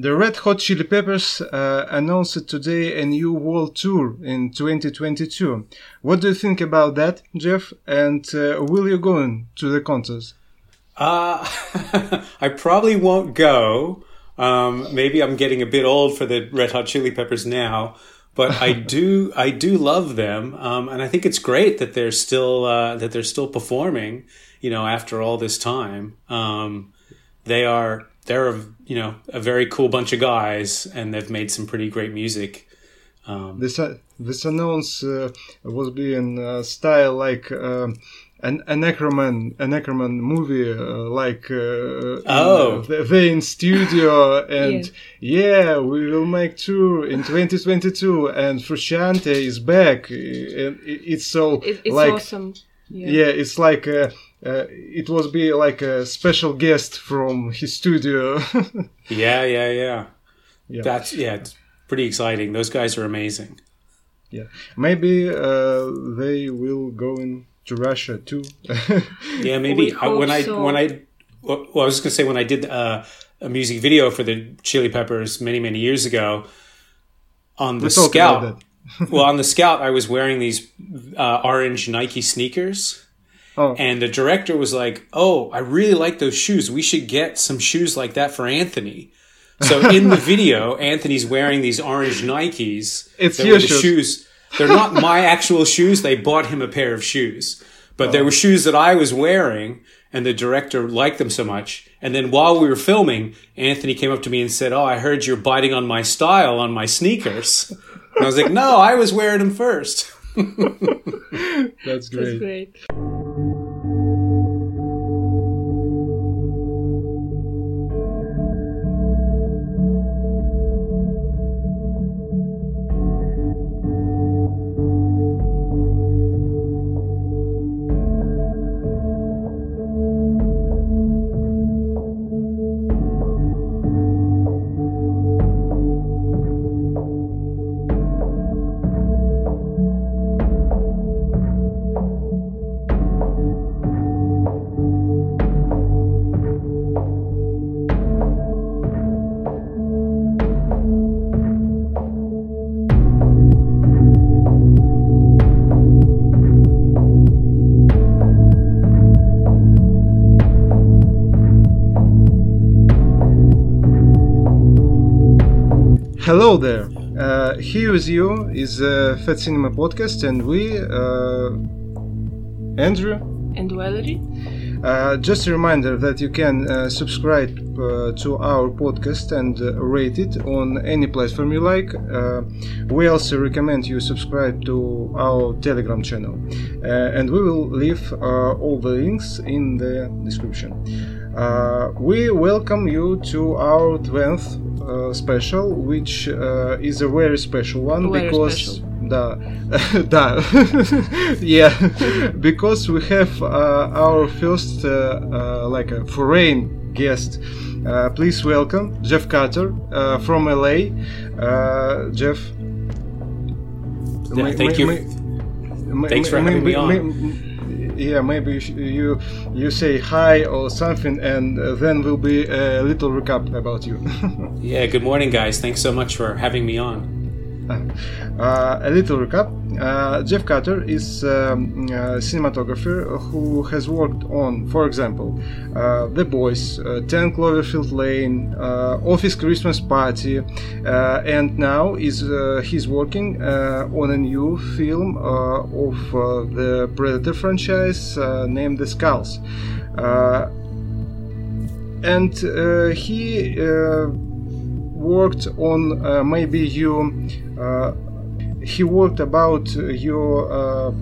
the Red Hot Chili Peppers uh, announced today a new world tour in 2022. What do you think about that, Jeff? And uh, will you go in to the concert? Uh, I probably won't go. Um, maybe I'm getting a bit old for the Red Hot Chili Peppers now, but I do I do love them, um, and I think it's great that they're still uh, that they're still performing. You know, after all this time, um, they are they're a, you know a very cool bunch of guys, and they've made some pretty great music. Um, this uh, this announce uh, was being uh, style like um, an, an Necroman, a Necroman movie, uh, like uh, oh, in, they in studio, and yeah. yeah. we will make tour in 2022, and Frusciante is back, and it's so it, it's like awesome. Yeah. yeah, it's like uh, uh, it was be like a special guest from his studio. yeah, yeah, yeah, yeah. That's yeah, it's pretty exciting. Those guys are amazing. Yeah, maybe uh, they will go in to Russia too. yeah, maybe I, when I when I well, I was going to say when I did uh, a music video for the Chili Peppers many many years ago on the we Scout. well, on the Scout, I was wearing these uh, orange Nike sneakers. Oh. And the director was like, "Oh, I really like those shoes. We should get some shoes like that for Anthony." So in the video, Anthony's wearing these orange Nikes. It's your shoes. shoes they're not my actual shoes. They bought him a pair of shoes, but oh. they were shoes that I was wearing and the director liked them so much. And then while we were filming, Anthony came up to me and said, Oh, I heard you're biting on my style on my sneakers. And I was like, No, I was wearing them first. That's great. That's great. Here with you is uh, Fat Cinema Podcast, and we, uh, Andrew and Valerie. Uh, just a reminder that you can uh, subscribe uh, to our podcast and uh, rate it on any platform you like. Uh, we also recommend you subscribe to our Telegram channel, uh, and we will leave all the links in the description. we welcome you to our 12th uh, special, which uh, is a very special one very because. Special. the, yeah, because we have uh, our first uh, uh, like a foreign guest. Uh, please welcome Jeff Cutter from LA. Jeff. Yeah, my, thank my, you. My, Thanks for having me on yeah maybe you you say hi or something and uh, then will be a little recap about you. Yeah good morning guys. Thanks so much for having me on uh, a little recap. Uh, Jeff Cutter is um, a cinematographer who has worked on, for example, uh, The Boys, uh, 10 Cloverfield Lane, uh, Office Christmas Party, uh, and now is he's working on a new film of the Predator franchise named The Skulls. and he worked on uh, maybe you uh, he worked about your uh,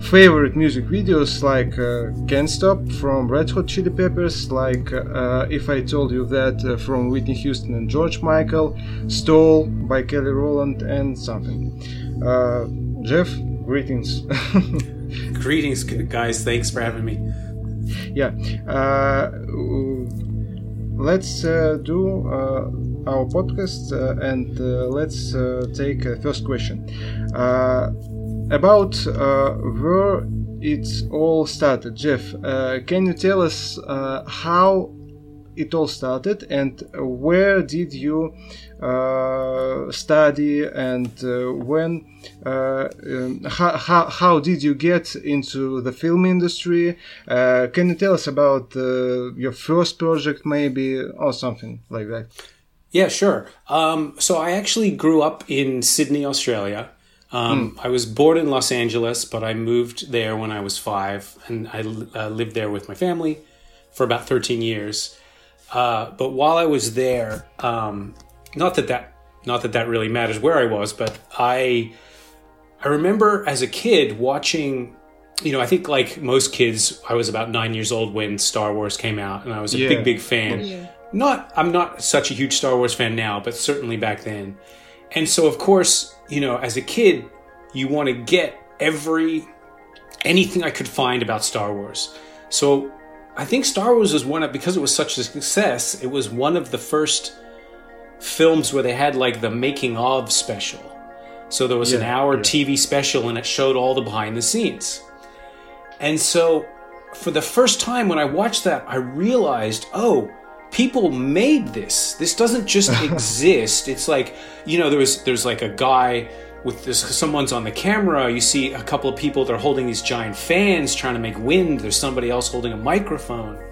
favorite music videos like uh, Can't Stop from Red Hot Chili Peppers, like uh, If I Told You That uh, from Whitney Houston and George Michael, Stole by Kelly Rowland, and something. Jeff, greetings. greetings, guys. Thanks for having me. Yeah. let's do our podcast uh, and uh, let's uh, take a first question. About where it all started. Jeff, can you tell us how it all started and where did you uh, study and uh, when uh, um, how, how, how did you get into the film industry? Can you tell us about your first project maybe or something like that yeah sure um, so i actually grew up in sydney australia um, mm. I was born in Los Angeles, but I moved there when I was five, and I uh, lived there with my family for about 13 years. Uh, but while I was there, um, not that that not that that really matters where I was, but I I remember as a kid watching. You know, I think like most kids, I was about nine years old when Star Wars came out, and I was a yeah. big, big fan. Yeah. Not, I'm not such a huge Star Wars fan now, but certainly back then. And so, of course, you know, as a kid, you want to get every anything I could find about Star Wars. So I think Star Wars was one of because it was such a success. It was one of the first films where they had like the making of special. So there was yeah, an hour yeah. TV special and it showed all the behind the scenes. And so for the first time when I watched that, I realized, oh, people made this. This doesn't just exist. It's like, you know, there was there's like a guy with this someone's on the camera you see a couple of people they're holding these giant fans trying to make wind there's somebody else holding a microphone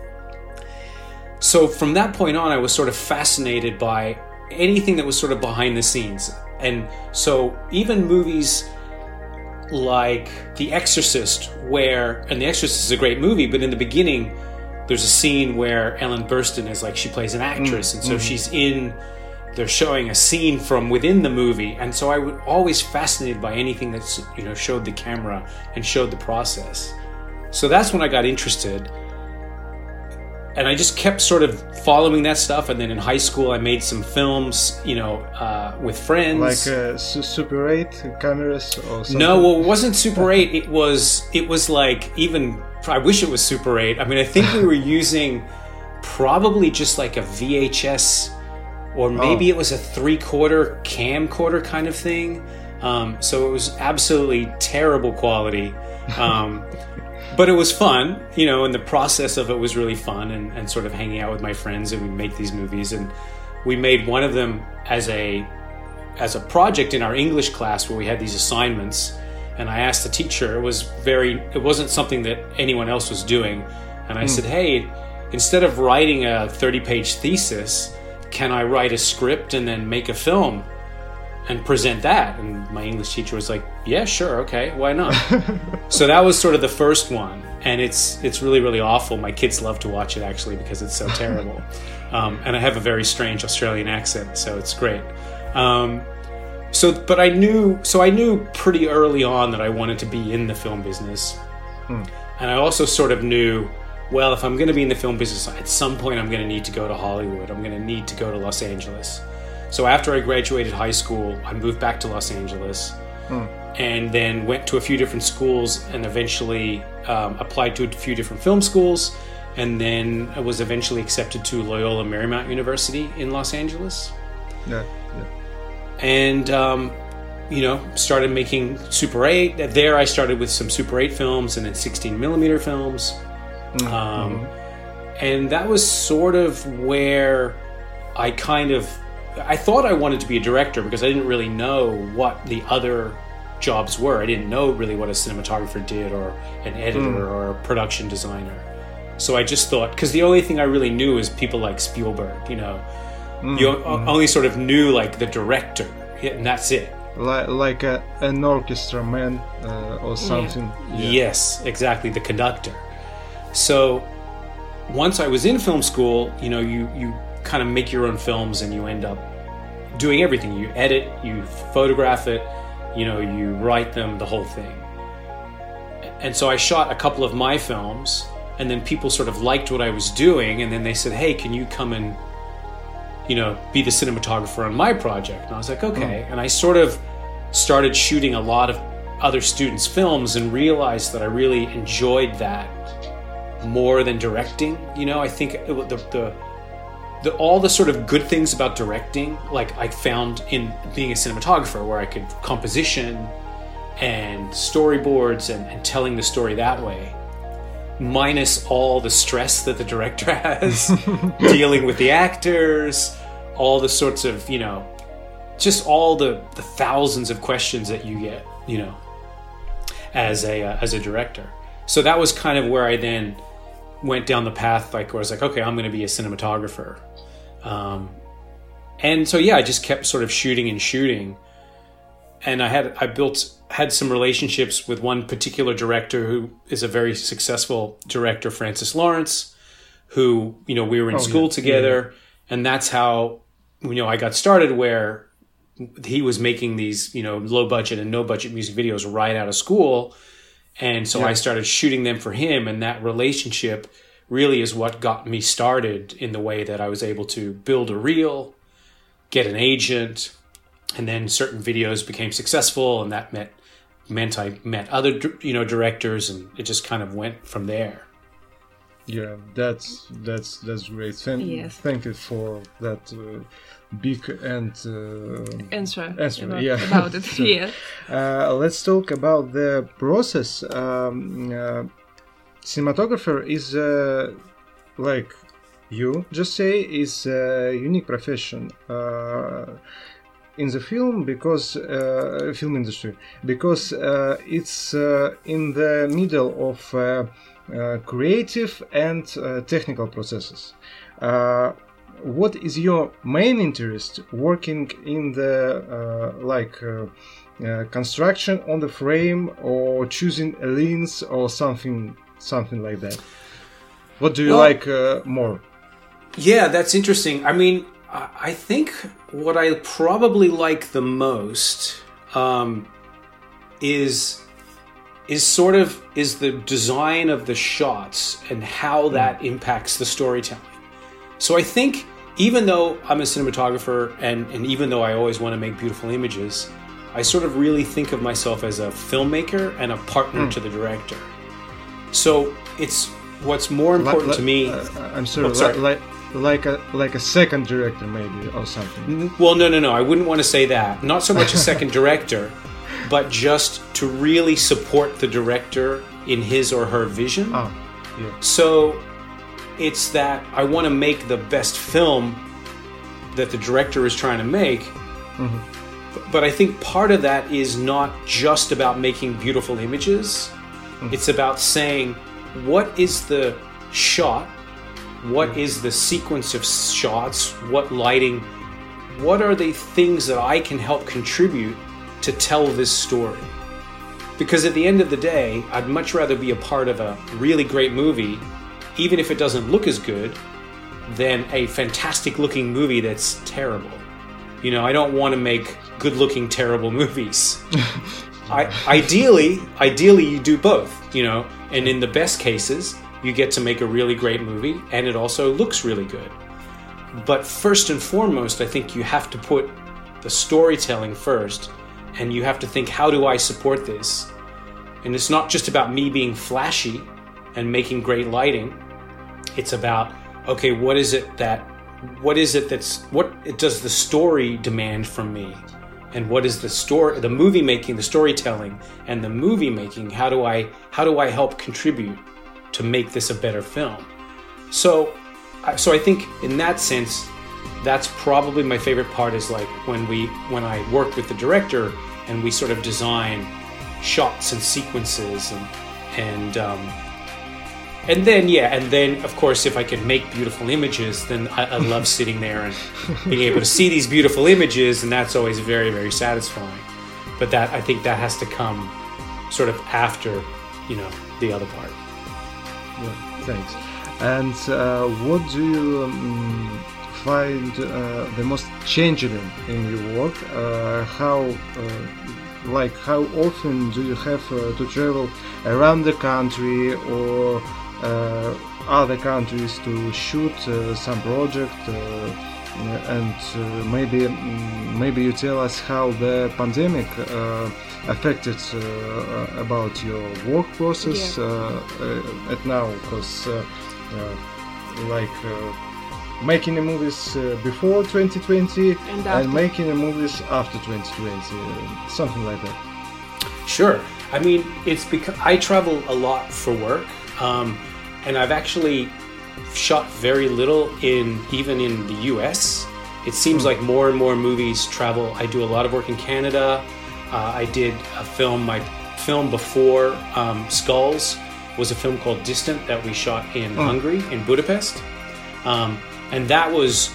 so from that point on i was sort of fascinated by anything that was sort of behind the scenes and so even movies like the exorcist where and the exorcist is a great movie but in the beginning there's a scene where ellen burstyn is like she plays an actress mm, and so mm. she's in they're showing a scene from within the movie and so i was always fascinated by anything that's you know showed the camera and showed the process. So that's when i got interested and i just kept sort of following that stuff and then in high school i made some films you know uh, with friends. Like uh, super 8 cameras or something? no well it wasn't super 8 it was it was like even i wish it was super 8 i mean i think we were using probably just like a vhs or maybe oh. it was a three quarter camcorder kind of thing. Um, so it was absolutely terrible quality. Um, but it was fun, you know, and the process of it was really fun and, and sort of hanging out with my friends and we make these movies. And we made one of them as a as a project in our English class where we had these assignments. And I asked the teacher, it was very, it wasn't something that anyone else was doing. And I mm. said, hey, instead of writing a 30 page thesis, can I write a script and then make a film and present that? And my English teacher was like, yeah, sure, okay, why not? so that was sort of the first one, and it's it's really really awful. My kids love to watch it actually because it's so terrible, um, and I have a very strange Australian accent, so it's great. Um, so, but I knew so I knew pretty early on that I wanted to be in the film business, hmm. and I also sort of knew well, if I'm going to be in the film business, at some point I'm going to need to go to Hollywood. I'm going to need to go to Los Angeles. So after I graduated high school, I moved back to Los Angeles hmm. and then went to a few different schools and eventually um, applied to a few different film schools. And then I was eventually accepted to Loyola Marymount University in Los Angeles. Yeah. And, um, you know, started making Super 8. There I started with some Super 8 films and then 16 millimeter films. Mm-hmm. Um, and that was sort of where I kind of I thought I wanted to be a director because I didn't really know what the other jobs were. I didn't know really what a cinematographer did or an editor mm. or a production designer. So I just thought because the only thing I really knew is people like Spielberg, you know. Mm. You mm. only sort of knew like the director, and that's it. Like, like a, an orchestra man uh, or something. Yeah. Yeah. Yes, exactly. The conductor. So once I was in film school, you know, you you kind of make your own films and you end up doing everything. You edit, you photograph it, you know, you write them, the whole thing. And so I shot a couple of my films and then people sort of liked what I was doing and then they said, "Hey, can you come and you know, be the cinematographer on my project?" And I was like, "Okay." Mm. And I sort of started shooting a lot of other students' films and realized that I really enjoyed that more than directing. You know, I think it, the, the the, all the sort of good things about directing, like I found in being a cinematographer, where I could composition and storyboards and, and telling the story that way. Minus all the stress that the director has dealing with the actors, all the sorts of, you know, just all the, the thousands of questions that you get, you know, as a uh, as a director. So that was kind of where I then went down the path like where I was like, okay, I'm going to be a cinematographer. Um, and so yeah, I just kept sort of shooting and shooting. And I had I built had some relationships with one particular director who is a very successful director, Francis Lawrence, who you know we were in oh, school yeah. together, yeah. and that's how you know I got started. Where he was making these you know low budget and no budget music videos right out of school, and so yeah. I started shooting them for him, and that relationship really is what got me started in the way that I was able to build a reel, get an agent, and then certain videos became successful, and that meant meant I met other you know directors, and it just kind of went from there. Yeah, that's that's that's great. Thank, yes. thank you for that uh, big and uh, answer, answer about, yeah. about it. so, yeah. Uh, let's talk about the process. Um, uh, cinematographer is uh, like you just say is a unique profession uh, in the film because uh, film industry. Because uh, it's uh, in the middle of uh, uh, creative and technical processes. What is your main interest working in the like construction on the frame or choosing a lens or something something like that? What do you well, like more? yeah that's interesting. I mean I think what I probably like the most um, is is sort of is the design of the shots and how hmm. that impacts the storytelling. So I think even though I'm a cinematographer and, and even though I always want to make beautiful images, I sort of really think of myself as a filmmaker and a partner mm. to the director. So it's what's more important to me. Uh, I'm sorry, oh, sorry. Like, like a like a second director maybe or something. Well, no, no, no. I wouldn't want to say that. Not so much a second director, but just to really support the director in his or her vision. Oh, yeah. So it's that I want to make the best film that the director is trying to make. Mm-hmm. But I think part of that is not just about making beautiful images. Mm-hmm. It's about saying what is the shot what hmm. is the sequence of shots? What lighting? What are the things that I can help contribute to tell this story? Because at the end of the day, I'd much rather be a part of a really great movie, even if it doesn't look as good, than a fantastic looking movie that's terrible. You know, I don't want to make good looking terrible movies. I, ideally, ideally you do both, you know, and in the best cases, you get to make a really great movie and it also looks really good. But first and foremost, I think you have to put the storytelling first and you have to think, how do I support this? And it's not just about me being flashy and making great lighting. It's about, okay, what is it that, what is it that's, what it does the story demand from me? And what is the story, the movie making, the storytelling, and the movie making? How do I, how do I help contribute to make this a better film. So, so I think in that sense, that's probably my favorite part. Is like when we when I work with the director and we sort of design shots and sequences and and um, and then yeah, and then of course if I can make beautiful images, then I, I love sitting there and being able to see these beautiful images, and that's always very very satisfying. But that I think that has to come sort of after you know the other part. Thanks. And uh, what do you um, find uh, the most challenging in your work? Uh, how, uh, like, how often do you have uh, to travel around the country or uh, other countries to shoot some project? And maybe mm, maybe you tell us how the pandemic affected uh, about your work process yeah. Uh, at now because uh, like making the movies uh, before 2020 and, and, making the movies after 2020 uh, something like that. Sure. I mean it's because i travel a lot for work um, and I've actually shot very little in even in the U.S. It seems mm. like more and more movies travel. I do a lot of work in Canada. Uh, I did a film. My film before um, Skulls was a film called Distant that we shot in oh. Hungary, in Budapest, um, and that was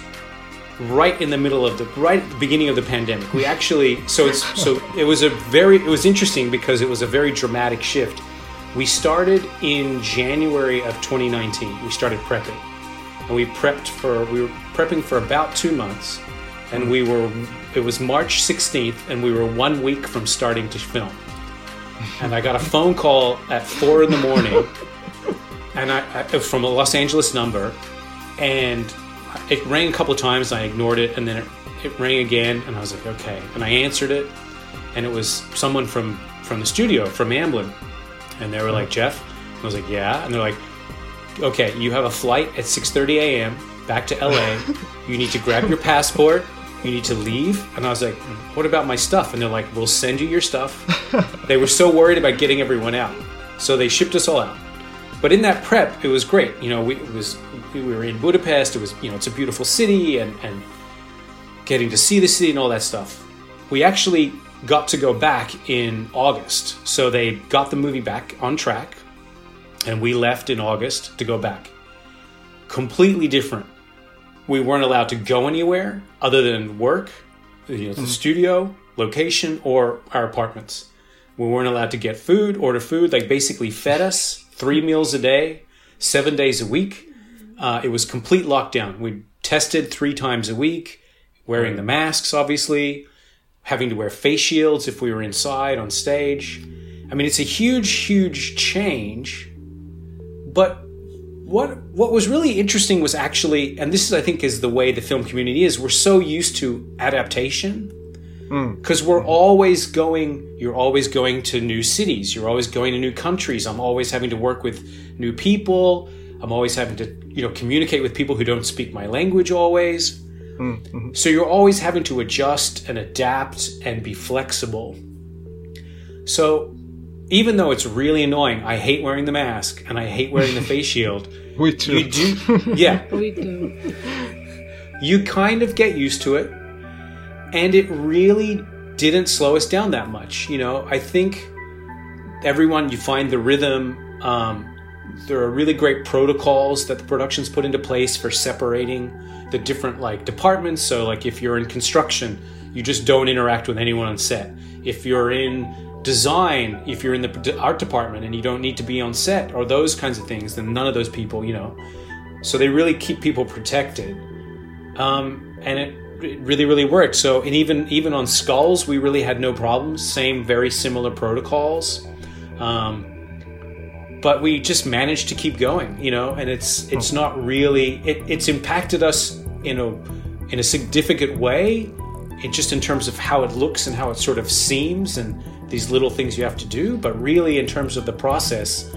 right in the middle of the right at the beginning of the pandemic. We actually so it's so it was a very it was interesting because it was a very dramatic shift. We started in January of 2019. We started prepping, and we prepped for we were prepping for about two months, and we were it was March 16th, and we were one week from starting to film. And I got a phone call at four in the morning, and I, I from a Los Angeles number, and it rang a couple of times. I ignored it, and then it, it rang again, and I was like, okay. And I answered it, and it was someone from from the studio from Amblin, and they were like, Jeff. I was like, yeah, and they're like, okay, you have a flight at 6:30 a.m. back to LA. you need to grab your passport. You need to leave. And I was like, what about my stuff? And they're like, we'll send you your stuff. they were so worried about getting everyone out, so they shipped us all out. But in that prep, it was great. You know, we it was we were in Budapest. It was you know it's a beautiful city and and getting to see the city and all that stuff. We actually got to go back in August, so they got the movie back on track, and we left in August to go back. Completely different. We weren't allowed to go anywhere other than work, you know, the mm-hmm. studio, location, or our apartments. We weren't allowed to get food, order food. Like basically fed us three meals a day, seven days a week. Uh, it was complete lockdown. We tested three times a week, wearing the masks, obviously, having to wear face shields if we were inside on stage. I mean, it's a huge, huge change. But what what was really interesting was actually, and this is, I think, is the way the film community is. We're so used to adaptation because mm. we're always going you're always going to new cities you're always going to new countries i'm always having to work with new people i'm always having to you know communicate with people who don't speak my language always. Mm-hmm. so you're always having to adjust and adapt and be flexible so even though it's really annoying i hate wearing the mask and i hate wearing the face shield we too you do yeah we do you kind of get used to it and it really didn't slow us down that much. You know, I think everyone you find the rhythm. Um, there are really great protocols that the productions put into place for separating the different like departments. So, like if you're in construction, you just don't interact with anyone on set. If you're in design, if you're in the art department and you don't need to be on set or those kinds of things, then none of those people, you know. So they really keep people protected. Um, and it it really really worked so and even even on skulls we really had no problems same very similar protocols um, but we just managed to keep going you know and it's it's not really it, it's impacted us in a in a significant way it just in terms of how it looks and how it sort of seems and these little things you have to do but really in terms of the process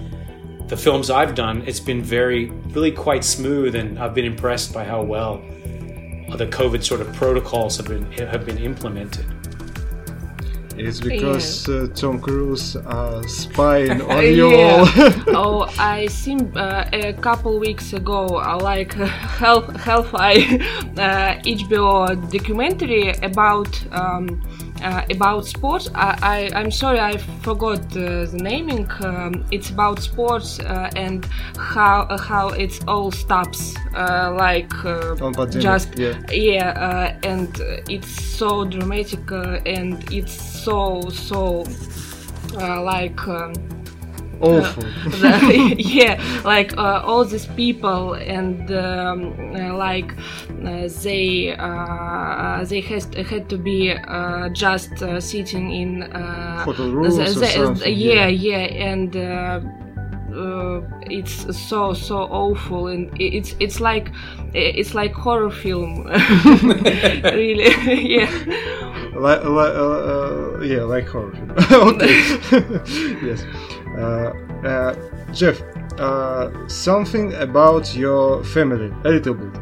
the films i've done it's been very really quite smooth and i've been impressed by how well the COVID sort of protocols have been have been implemented. It's because yeah. uh, Tom Cruise uh, spying on you all. oh, I seen uh, a couple weeks ago, uh, like Hell Hellfly uh, HBO documentary about. Um, uh, about sports. I, I am sorry I forgot uh, the naming. Um, it's about sports uh, and how uh, how it all stops. Uh, like uh, just yeah, yeah and it's so dramatic and it's so so like. Um, awful. the, yeah, like uh, all these people and um, uh, like uh, they they has, had to be just sitting in hotel rooms the, the, the, yeah, yeah, and. Uh, it's so so awful and it's it's like it's like horror film really yeah like, like uh, yeah like horror. Okay. Yes. Uh, uh, Jeff, uh, something about your family, a little bit.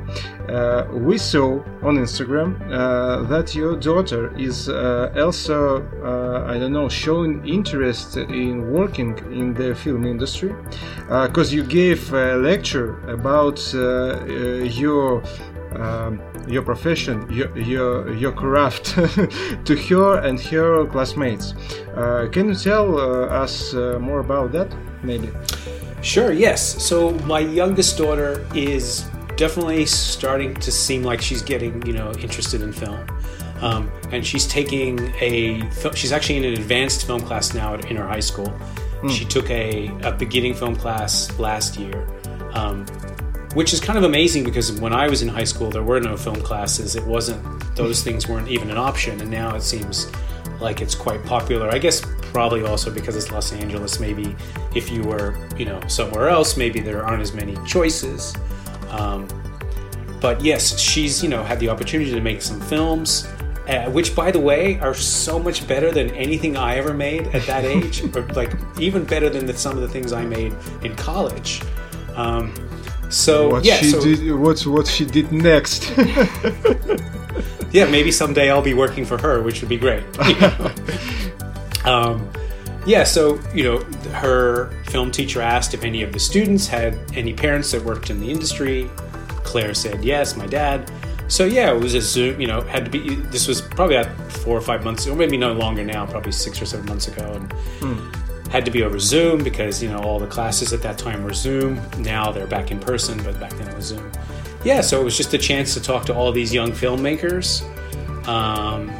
Uh, we saw on Instagram uh, that your daughter is uh, also, uh, I don't know, showing interest in working in the film industry. Because you gave a lecture about your um, your profession, your your, your craft to her and her classmates. Uh, can you tell uh, us uh, more about that, maybe? Sure. Yes. So my youngest daughter is definitely starting to seem like she's getting you know interested in film. Um, and she's taking a she's actually in an advanced film class now in her high school. Mm. She took a, a beginning film class last year. Um, which is kind of amazing because when I was in high school, there were no film classes. It wasn't; those things weren't even an option, and now it seems like it's quite popular. I guess probably also because it's Los Angeles. Maybe if you were, you know, somewhere else, maybe there aren't as many choices. Um, but yes, she's you know had the opportunity to make some films. Uh, which, by the way, are so much better than anything I ever made at that age, or like even better than the, some of the things I made in college. Um, so what yeah, she so, did, what what she did next. yeah, maybe someday I'll be working for her, which would be great. You know? um, yeah, so you know, her film teacher asked if any of the students had any parents that worked in the industry. Claire said yes, my dad. So yeah, it was a Zoom. You know, had to be. This was probably about four or five months, or maybe no longer now, probably six or seven months ago, and. Hmm had to be over Zoom because you know all the classes at that time were Zoom. Now they're back in person, but back then it was Zoom. Yeah, so it was just a chance to talk to all these young filmmakers um,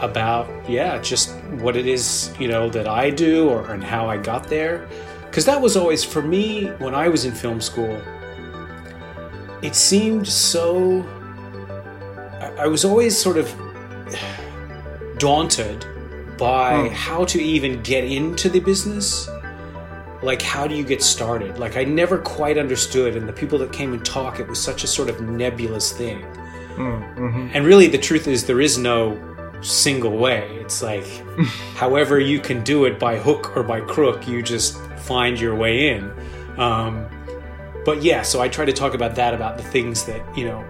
about yeah, just what it is you know that I do or and how I got there. Because that was always for me when I was in film school. It seemed so. I was always sort of daunted by hmm. how to even get into the business? Like how do you get started? Like i never quite understood and the people that came and talk it was such a sort of nebulous thing. Hmm, mm-hmm. and really the truth is there is no single way. It's like however you can do it by hook or by crook you just find your way in. Um, but yeah so i try to talk about that about the things that you know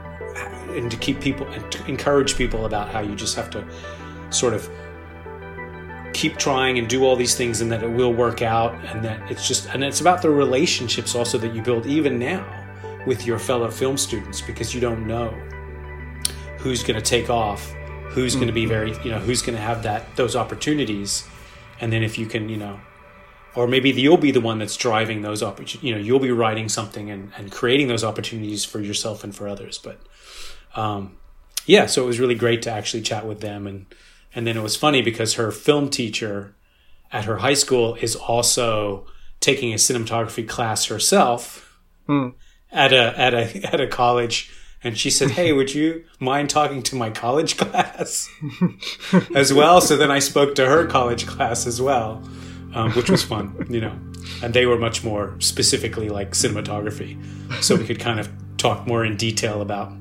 and to keep people and to encourage people about how you just have to sort of keep trying and do all these things and that it will work out and that it's just and it's about the relationships also that you build even now with your fellow film students because you don't know who's going to take off who's mm-hmm. going to be very you know who's going to have that those opportunities and then if you can you know or maybe you'll be the one that's driving those opportunities you know you'll be writing something and, and creating those opportunities for yourself and for others but um, yeah so it was really great to actually chat with them and and then it was funny because her film teacher at her high school is also taking a cinematography class herself hmm. at a at a at a college and she said, "Hey, would you mind talking to my college class as well?" So then I spoke to her college class as well, um, which was fun, you know. And they were much more specifically like cinematography, so we could kind of talk more in detail about,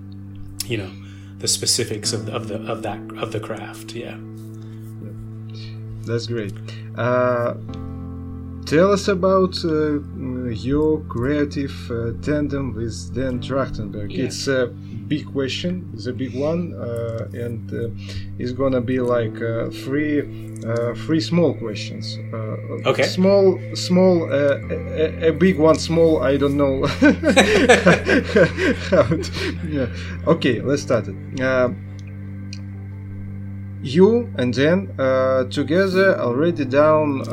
you know, the specifics of, of the of that of the craft. Yeah, that's great. Uh, tell us about uh, your creative uh, tandem with Dan Trachtenberg. Yeah. It's a big question, a big one, uh, and uh, it's gonna be like uh, three uh, three small questions. Uh, okay. Small, small, uh, a, a, big one, small. I don't know. yeah. Okay, let's start it. You and Dan uh, together already down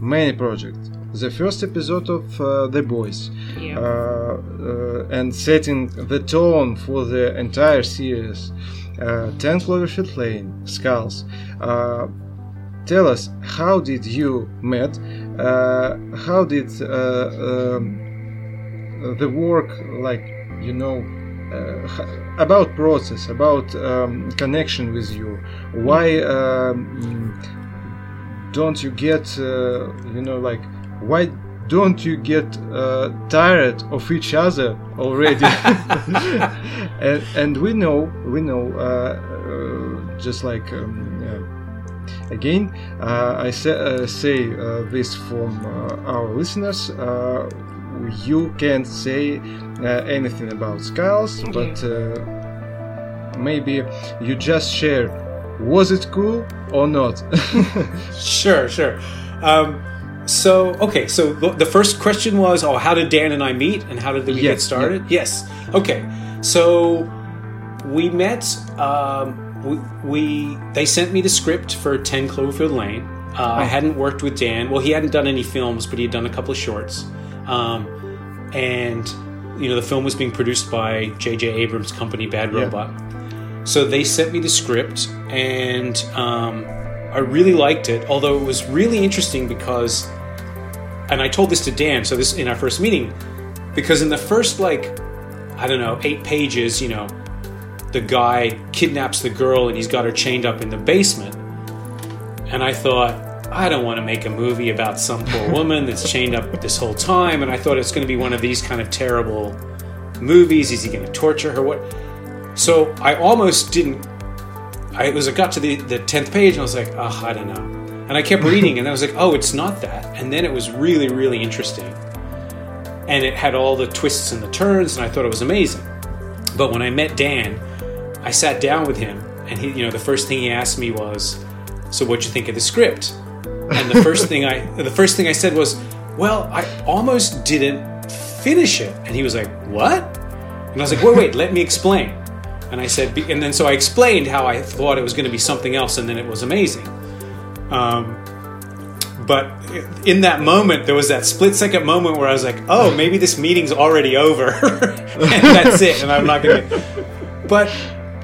many projects. The first episode of The Boys, yeah. and setting the tone for the entire series. Uh, 10 Cloverfield Lane, Skulls, uh, tell us how did you met uh, how did uh, um, the work like you know uh, about process about um, connection with you why um, don't you get uh, you know like why don't you get uh, tired of each other already and, and, we know we know uh, just like um, again, I sa- say this from our listeners. you can't say anything about skulls, but maybe you just share was it cool or not? sure, sure. Um, so, okay, so the first question was, oh, how did Dan and I meet and how did we get started? Yeah. Yes. Okay. So we met, um, we, we, they sent me the script for 10 Cloverfield Lane. Uh, oh. I hadn't worked with Dan. Well, he hadn't done any films, but he had done a couple of shorts. Um, and, you know, the film was being produced by J.J. Abrams' company, Bad Robot. Yeah. So they sent me the script, and um, I really liked it, although it was really interesting because, and I told this to Dan, so this in our first meeting, because in the first, like, I don't know, eight pages, you know, the guy kidnaps the girl and he's got her chained up in the basement. And I thought, I don't want to make a movie about some poor woman that's chained up this whole time. And I thought it's going to be one of these kind of terrible movies. Is he going to torture her? What? So I almost didn't I was I got to the the tenth page and I was like, oh, I don't know. And I kept reading and I was like, oh, it's not that. And then it was really really interesting, and it had all the twists and the turns, and I thought it was amazing. But when I met Dan, I sat down with him, and he, you know, the first thing he asked me was, "So what'd you think of the script?" And the first thing I the first thing I said was, "Well, I almost didn't finish it." And he was like, "What?" And I was like, "Wait, wait, let me explain." And I said, and then so I explained how I thought it was going to be something else, and then it was amazing. Um, but in that moment, there was that split second moment where I was like, oh, maybe this meeting's already over, and that's it, and I'm not going to. But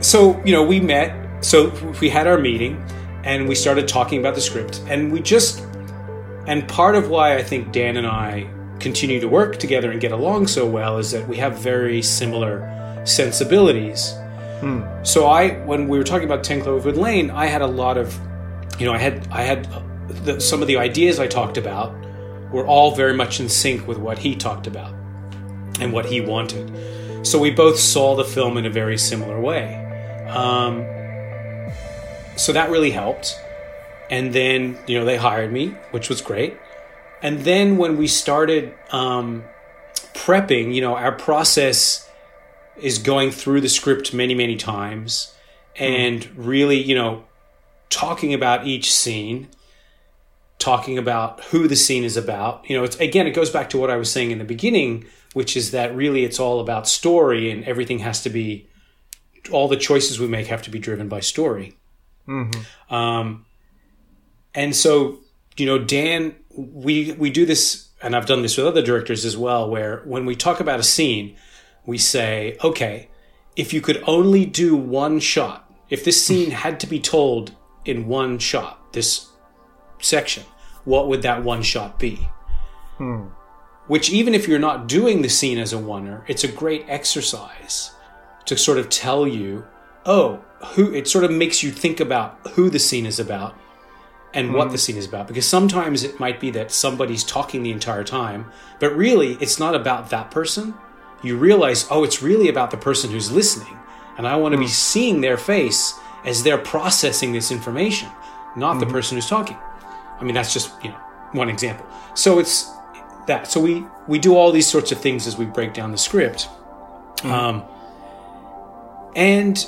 so, you know, we met, so we had our meeting, and we started talking about the script, and we just, and part of why I think Dan and I continue to work together and get along so well is that we have very similar sensibilities Hmm. So I, when we were talking about Ten Cloverfield Lane, I had a lot of, you know, I had I had the, some of the ideas I talked about were all very much in sync with what he talked about and what he wanted. So we both saw the film in a very similar way. Um, so that really helped. And then, you know, they hired me, which was great. And then when we started um, prepping, you know, our process is going through the script many, many times and mm. really, you know, talking about each scene, talking about who the scene is about. You know, it's again, it goes back to what I was saying in the beginning, which is that really it's all about story and everything has to be, all the choices we make have to be driven by story. Mm-hmm. Um, and so, you know, Dan, we we do this, and I've done this with other directors as well, where when we talk about a scene, we say, okay, if you could only do one shot, if this scene had to be told in one shot, this section, what would that one shot be? Hmm. Which, even if you're not doing the scene as a oneer, it's a great exercise to sort of tell you, oh, who, it sort of makes you think about who the scene is about and what hmm. the scene is about. Because sometimes it might be that somebody's talking the entire time, but really it's not about that person you realize, oh, it's really about the person who's listening. And I want to mm. be hmm. seeing their face as they're processing this information, not mm. the hmm. person who's talking. I mean, that's just, you know, one example. So it's that. So we, we do all these sorts of things as we break down the script. Mm. Um, and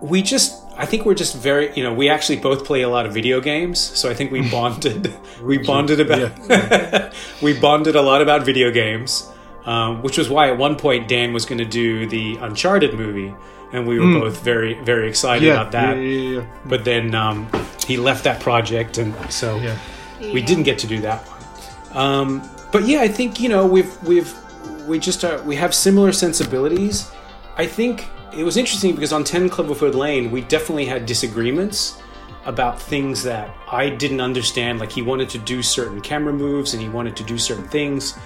we just, I think we're just very, you know, we actually both play a lot of video games. So I think we bonded, we bonded about, yeah. we bonded a lot about video games. Um, which was why at one point Dan was going to do the Uncharted movie, and we were mm. both very very excited yeah, about that. Yeah, yeah, but then um, he left that project, and so we didn't get to do that one. Um, but yeah, I think you know we've we've we just are, we have similar sensibilities. I think it was interesting because on Ten Cloverfield Lane we definitely had disagreements about things that I didn't understand. Like he wanted to do certain camera moves and he wanted to do certain things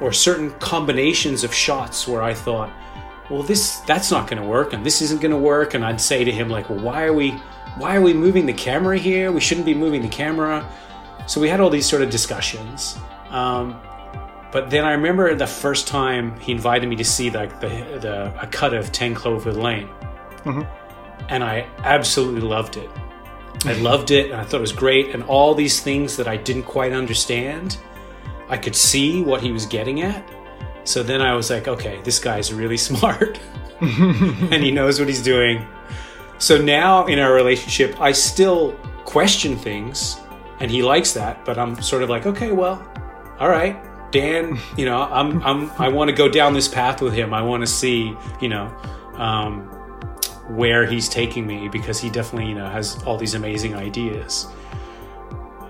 or certain combinations of shots where I thought, well, this that's not going to work, and this isn't going to work, and I'd say to him like, well, why are we why are we moving the camera here? We shouldn't be moving the camera. So we had all these sort of discussions. Um, but then I remember the first time he invited me to see like the, the a cut of Ten Cloverfield Lane, mm-hmm. and I absolutely loved it. I loved it and I thought it was great. And all these things that I didn't quite understand, I could see what he was getting at. So then I was like, okay, this guy's really smart and he knows what he's doing. So now in our relationship, I still question things and he likes that, but I'm sort of like, okay, well, all right, Dan, you know, I'm, I'm, I want to go down this path with him. I want to see, you know, um, where he's taking me because he definitely, you know, has all these amazing ideas.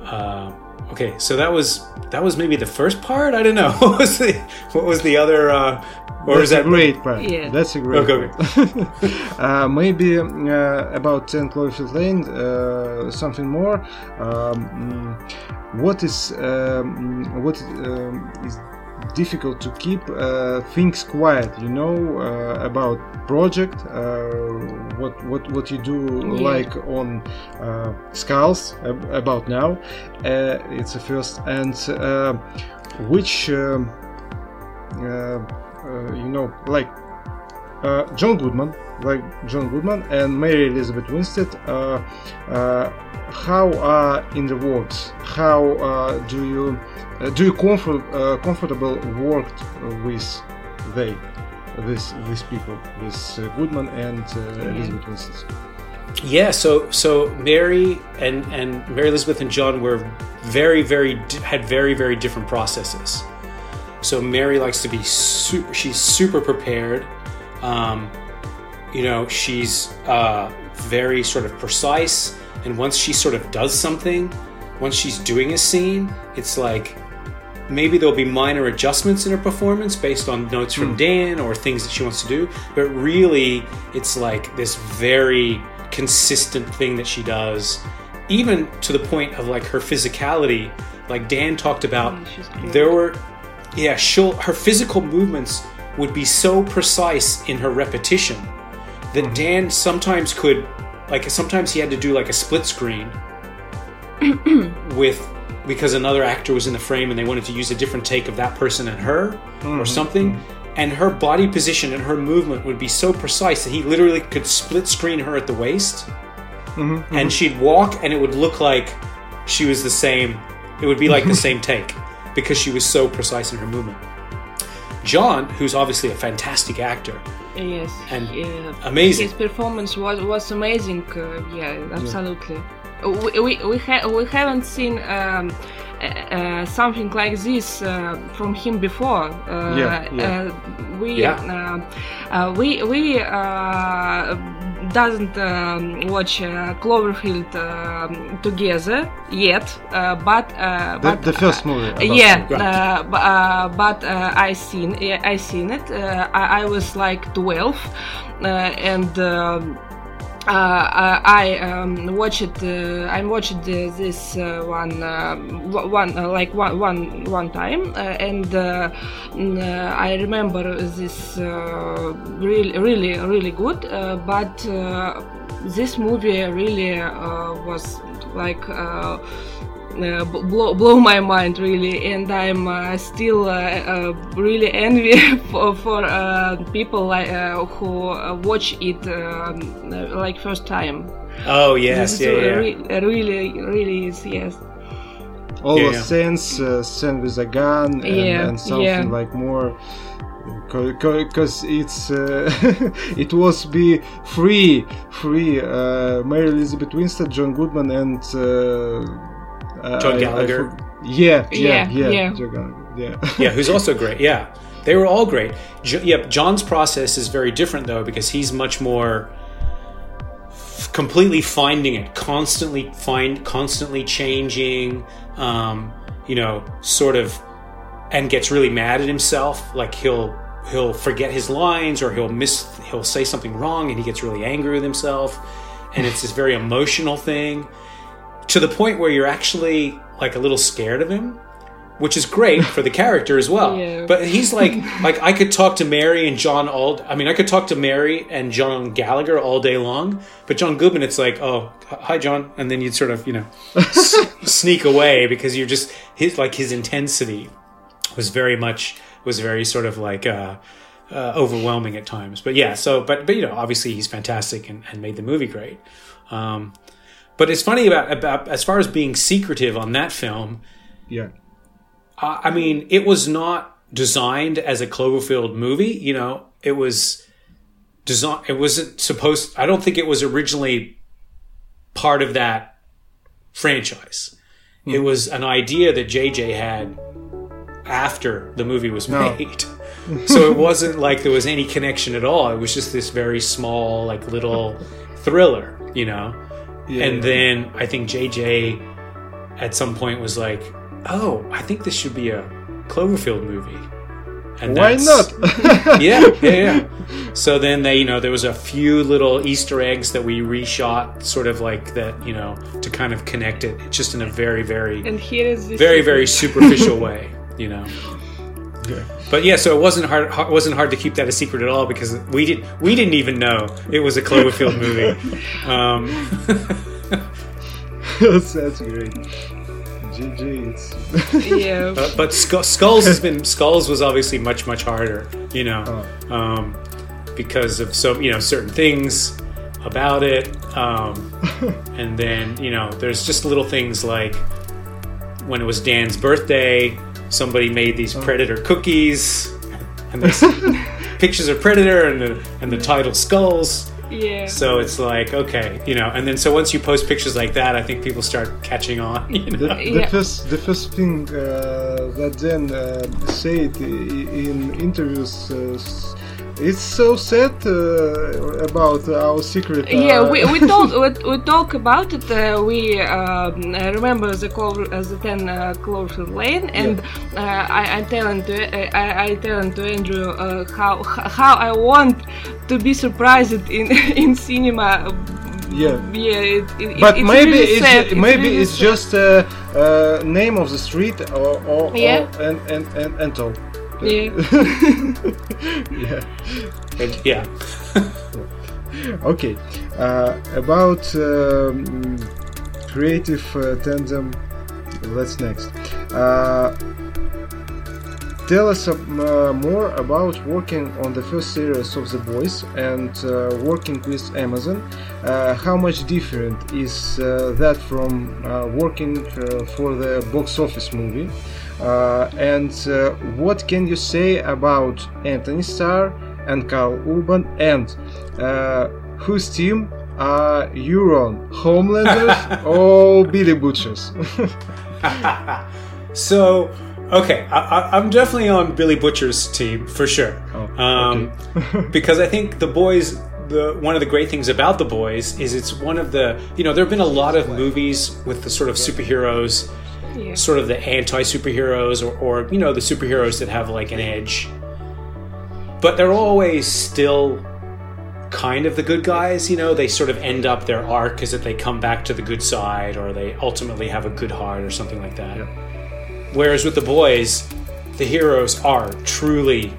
Uh, okay, so that was that was maybe the first part. I don't know. What was the what was the other? Uh, or That's is that a great part? Yeah. That's a great. Okay. Part. uh, maybe uh, about Ten Cloverfield Lane. Uh, something more. Um, what is um, what um, is difficult to keep uh, things quiet you know uh, about project uh, what what what you do yeah. like on uh, skulls about now uh, it's a first and uh, which um, you know like John Goodman like John Goodman and Mary Elizabeth Winstead how are in the works how do you do you comfort, uh, comfortable worked with they, this these people, this uh, Goodman and Elizabeth Winstead? Yeah, so so Mary and and Mary Elizabeth and John were very very had very very different processes. So Mary likes to be super. She's super prepared. Um, you know, she's uh, very sort of precise. And once she sort of does something, once she's doing a scene, it's like maybe there'll be minor adjustments in her performance based on notes from mm. Dan or things that she wants to do, but really it's like this very consistent thing that she does, even to the point of like her physicality. Like Dan talked about, oh, there were, yeah, she'll her physical movements would be so precise in her repetition that mm. Dan sometimes could, like, sometimes he had to do like a split screen with because another actor was in the frame and they wanted to use a different take of that person and her mm-hmm. or something. And her body position and her movement would be so precise that he literally could split screen her at the waist. Mm-hmm. And mm-hmm. she'd walk and it would look like she was the same. It would be like the same take because she was so precise in her movement. John, who's obviously a fantastic actor, yes, and amazing. His performance was was amazing. Uh, yeah, absolutely. Yeah we we we, ha- we haven't seen um, uh, something like this uh, from him before. Uh, yeah, yeah. Uh, we yeah. Uh, uh, we we doesn't um, watch Cloverfield um, together yet, but, the, but the first movie. yeah, right. but I seen I seen it. I, I, was like twelve, and. Um, uh, I um, watched uh, I watched this uh, one uh, one uh, like one one one time uh, and I remember this really really really good but this movie really was like uh, blow, blow my mind really and i'm uh, still uh, uh really envy for, for uh, people like, uh, who watch it um, like first time oh yes yeah, yeah. Re- really really is yes all yeah, the scenes uh, with a gun and, yeah, and something yeah. like more because it's uh, it was be free free uh, Mary Elizabeth Winstead, John Goodman, and uh, uh, John Gallagher. I, I yeah, yeah, yeah, yeah, John Gallagher. Yeah, yeah, who's also great. Yeah, they were all great. Jo- yep, John's process is very different though because he's much more f- completely finding it, constantly find, constantly changing. Um, you know, sort of, and gets really mad at himself. Like he'll he'll forget his lines or he'll miss he'll say something wrong and he gets really angry with himself and it's this very emotional thing to the point where you're actually like a little scared of him which is great for the character as well. Yeah. But he's like, like I could talk to Mary and John all. I mean, I could talk to Mary and John Gallagher all day long. But John Goodman, it's like, oh, hi, John, and then you'd sort of, you know, s- sneak away because you're just his like his intensity was very much was very sort of like uh, uh, overwhelming at times. But yeah, so but but you know, obviously he's fantastic and, and made the movie great. Um, But it's funny about about as far as being secretive on that film. Yeah. Uh, I mean, it was not designed as a Cloverfield movie. You know, it was design. It wasn't supposed. I don't think it was originally part of that franchise. Mm. It hmm. was an idea that JJ had after the movie was no. made. so it wasn't like there was any connection at all. It was just this very small, like little thriller, you know. Yeah. And then I think JJ at some point was like, "Oh, I think this should be a Cloverfield movie." And Why not? yeah, yeah, yeah. So then they, you know, there was a few little Easter eggs that we reshot, sort of like that, you know, to kind of connect it, just in a very, very, and here is very, very superficial way, you know. Yeah. But yeah, so it wasn't hard. It wasn't hard to keep that a secret at all because we did. We didn't even know it was a Cloverfield movie. Um, that's, that's great. GG. yeah. But, but Skulls has been Skulls was obviously much much harder, you know, oh. um, because of so you know certain things about it, um, and then you know there's just little things like when it was Dan's birthday, somebody made these oh. Predator cookies, and there's pictures of Predator and the and the title Skulls yeah. So it's like okay, you know, and then so once you post pictures like that, I think people start catching on. You know? the, the yeah. first the first thing uh, that then uh, said in interviews. Uh, it's so sad uh, about our secret. Uh, yeah, we, we talk we, we talk about it. Uh, we um, remember the uh, the ten uh, Lane, and yeah. I, I tell to I, I tell to Andrew how how I want to be surprised in in cinema. Yeah, yeah. It, it, but it's maybe really it's sad. maybe it's, really it's just a, a, name of the street or, or, yeah. or and and and, and all. Yeah. yeah. And, yeah. okay. Uh, about um, creative uh, tandem. Let's next. Uh, tell us uh, more about working on the first series of The Boys and uh, working with Amazon. Uh, how much different is uh, that from uh, working uh, for the box office movie? Uh, and uh, what can you say about Antony Starr and Karl Urban and uh, whose team are you on? Homelanders or Billy Butchers? so Okay, I, am definitely on Billy Butcher's team for sure. Oh, um, okay. because I think the boys. The one of the great things about the boys is it's one of the you know there have been a lot of movies with the sort of superheroes, yeah. sort of the anti superheroes or, or you know the superheroes that have like an edge, but they're always still kind of the good guys. You know, they sort of end up their arc is that they come back to the good side or they ultimately have a good heart or something like that. Yeah. Whereas with the boys, the heroes are truly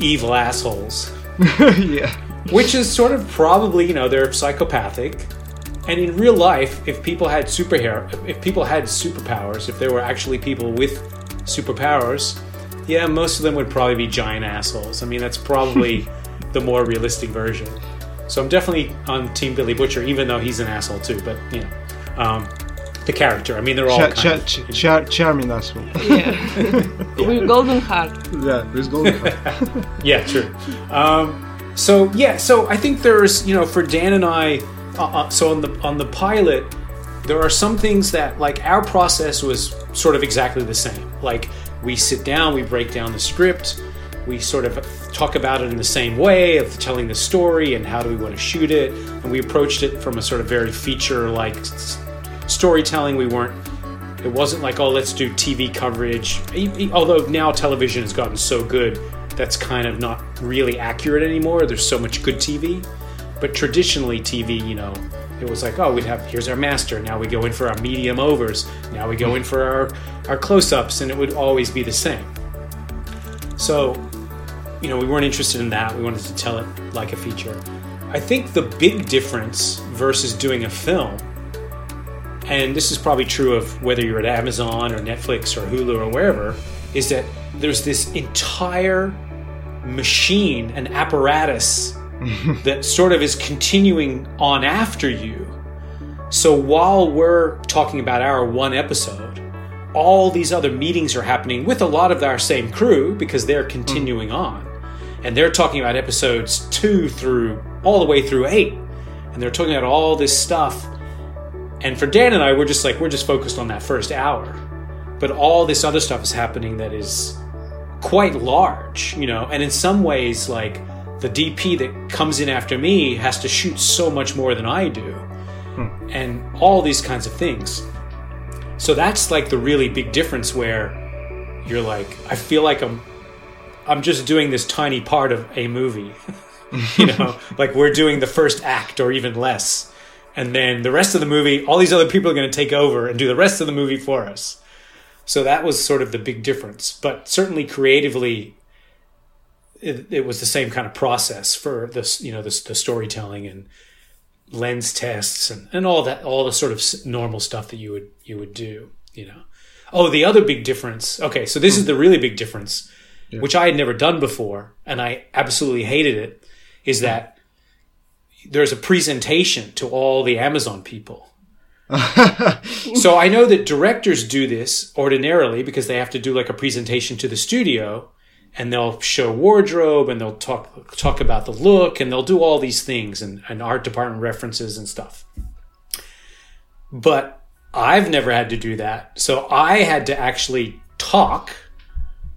evil assholes. yeah. Which is sort of probably, you know, they're psychopathic. And in real life, if people had superhero, if people had superpowers, if there were actually people with superpowers, yeah, most of them would probably be giant assholes. I mean, that's probably the more realistic version. So I'm definitely on Team Billy Butcher, even though he's an asshole too. But you know, um, the character. I mean, they're all char- char- char- charming asshole. Yeah. yeah. with golden heart. Yeah, with golden heart. yeah, true. Um, so yeah, so I think there's you know for Dan and I, uh, uh, so on the on the pilot, there are some things that like our process was sort of exactly the same. Like we sit down, we break down the script, we sort of talk about it in the same way of telling the story and how do we want to shoot it, and we approached it from a sort of very feature like storytelling. We weren't. It wasn't like oh let's do TV coverage. Although now television has gotten so good, that's kind of not really accurate anymore. There's so much good TV, but traditionally TV, you know, it was like oh we'd have here's our master. Now we go in for our medium overs. Now we go in for our our close-ups, and it would always be the same. So, you know, we weren't interested in that. We wanted to tell it like a feature. I think the big difference versus doing a film and this is probably true of whether you're at Amazon or Netflix or Hulu or wherever, is that there's this entire machine, an apparatus that sort of is continuing on after you. So while we're talking about our one episode, all these other meetings are happening with a lot of our same crew because they're continuing mm. on. And they're talking about episodes two through all the way through eight. And they're talking about all this stuff. And for Dan and I, we're just like, we're just focused on that first hour. But all this other stuff is happening that is quite large, you know, and in some ways, like the DP that comes in after me has to shoot so much more than I do, hmm. and all these kinds of things. So that's like the really big difference where you're like, I feel like I'm, I'm just doing this tiny part of a movie, you know, like we're doing the first act or even less, and then the rest of the movie, all these other people are going to take over and do the rest of the movie for us. So that was sort of the big difference. But certainly creatively, it, it was the same kind of process for this, you know, the, the storytelling and lens tests and, and all that, all the sort of normal stuff that you would you would do, you know. Oh, the other big difference. Okay, so this is the really big difference, yeah. which I had never done before, and I absolutely hated it. Is that there's a presentation to all the Amazon people so I know that directors do this ordinarily because they have to do like a presentation to the studio and they'll show wardrobe and they'll talk talk about the look and they'll do all these things and, and art department references and stuff. But I've never had to do that. So I had to actually talk.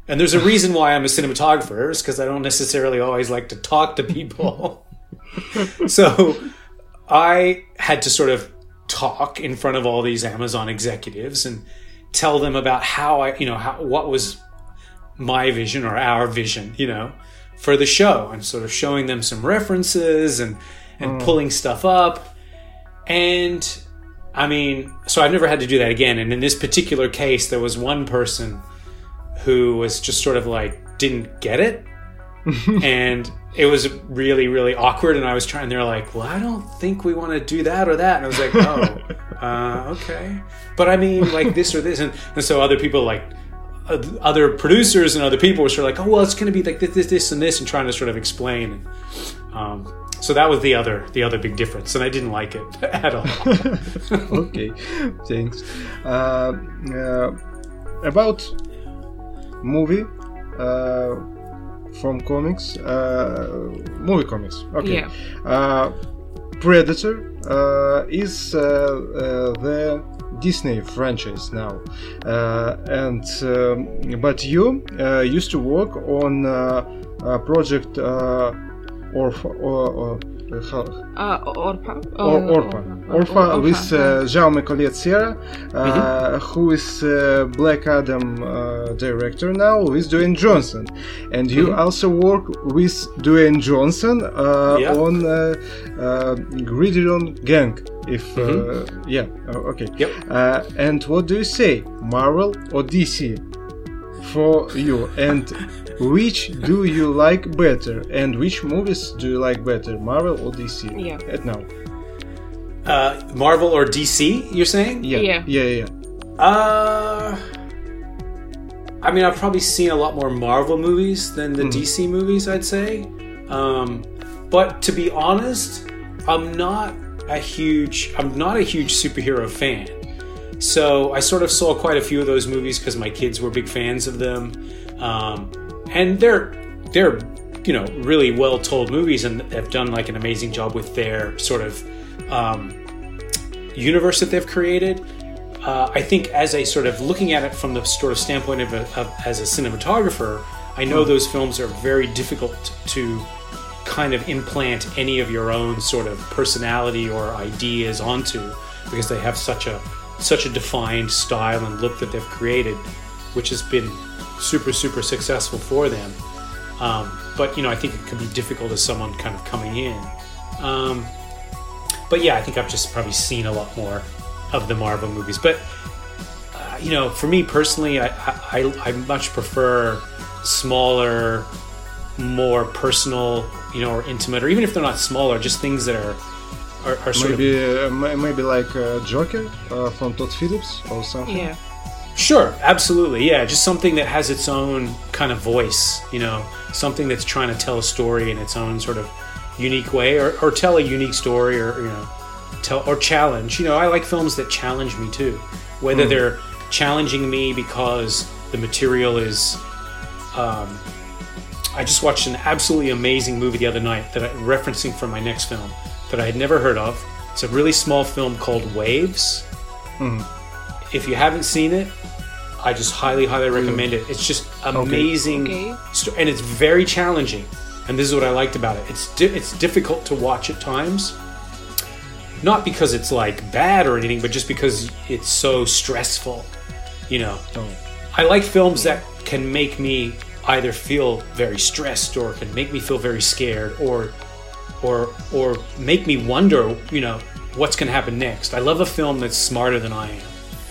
And there's a reason why I'm a cinematographer, is because I don't necessarily always like to talk to people. so I had to sort of talk in front of all these Amazon executives and tell them about how I, you know, how, what was my vision or our vision, you know, for the show and sort of showing them some references and, and mm. pulling stuff up. And I mean, so I've never had to do that again. And in this particular case, there was one person who was just sort of like, didn't get it. and it was really really awkward and i was trying they're like well i don't think we want to do that or that and i was like oh uh, okay but i mean like this or this and, and so other people like other producers and other people were sort of like oh well it's going to be like this, this this and this and trying to sort of explain and, um, so that was the other the other big difference and i didn't like it at all okay thanks uh, uh about movie uh, from comics, uh, movie comics. Okay. Yeah. Uh, Predator uh, is the Disney franchise now, uh, and um, but you uh, used to work on uh, a project Orpha, or, or uh, Orpha. Or, Orpha. Orpha with uh, Jaume Collet Serra, uh, mm-hmm. who is uh, Black Adam uh, director now, with Dwayne Johnson. And you mm-hmm. also work with Dwayne Johnson uh, yeah. on uh, uh, Gridiron Gang. If mm-hmm. yeah, okay. Yep. and what do you say, Marvel or DC? For you and which do you like better and which movies do you like better marvel or dc yeah. At now. Uh marvel or dc you're saying? Yeah. Yeah. Yeah, yeah. uh i mean i've probably seen a lot more marvel movies than the mm. dc movies i'd say. Um but to be honest i'm not a huge i'm not a huge superhero fan so i sort of saw quite a few of those movies because my kids were big fans of them um, and they're they're you know really well told movies and have done like an amazing job with their sort of um, universe that they've created. Uh, I think as a sort of looking at it from the sort of standpoint of, a, of as a cinematographer, I know hmm. those films are very difficult to kind of implant any of your own sort of personality or ideas onto because they have such a such a defined style and look that they've created, which has been super super successful for them. Um, but you know, I think it can be difficult as someone kind of coming in. Um, but yeah, I think I've just probably seen a lot more of the Marvel movies. But uh, you know, for me personally, I, I, I much prefer smaller, more personal, you know, or intimate, or even if they're not smaller, just things that are are, are maybe of, uh, maybe like uh, Joker uh, from Todd Phillips or something. Yeah. Sure, absolutely. Yeah, just something that has its own kind of voice, you know, something that's trying to tell a story in its own sort of unique way or, or tell a unique story or, you know, tell or challenge. You know, I like films that challenge me too, whether mm. they're challenging me because the material is. Um, I just watched an absolutely amazing movie the other night that I'm referencing for my next film that I had never heard of. It's a really small film called Waves. Mm. If you haven't seen it, I just highly, highly recommend it. It's just amazing, okay. Sto- and it's very challenging. And this is what I liked about it. It's di- it's difficult to watch at times, not because it's like bad or anything, but just because it's so stressful. You know, oh. I like films that can make me either feel very stressed or can make me feel very scared or or or make me wonder, you know, what's going to happen next. I love a film that's smarter than I am,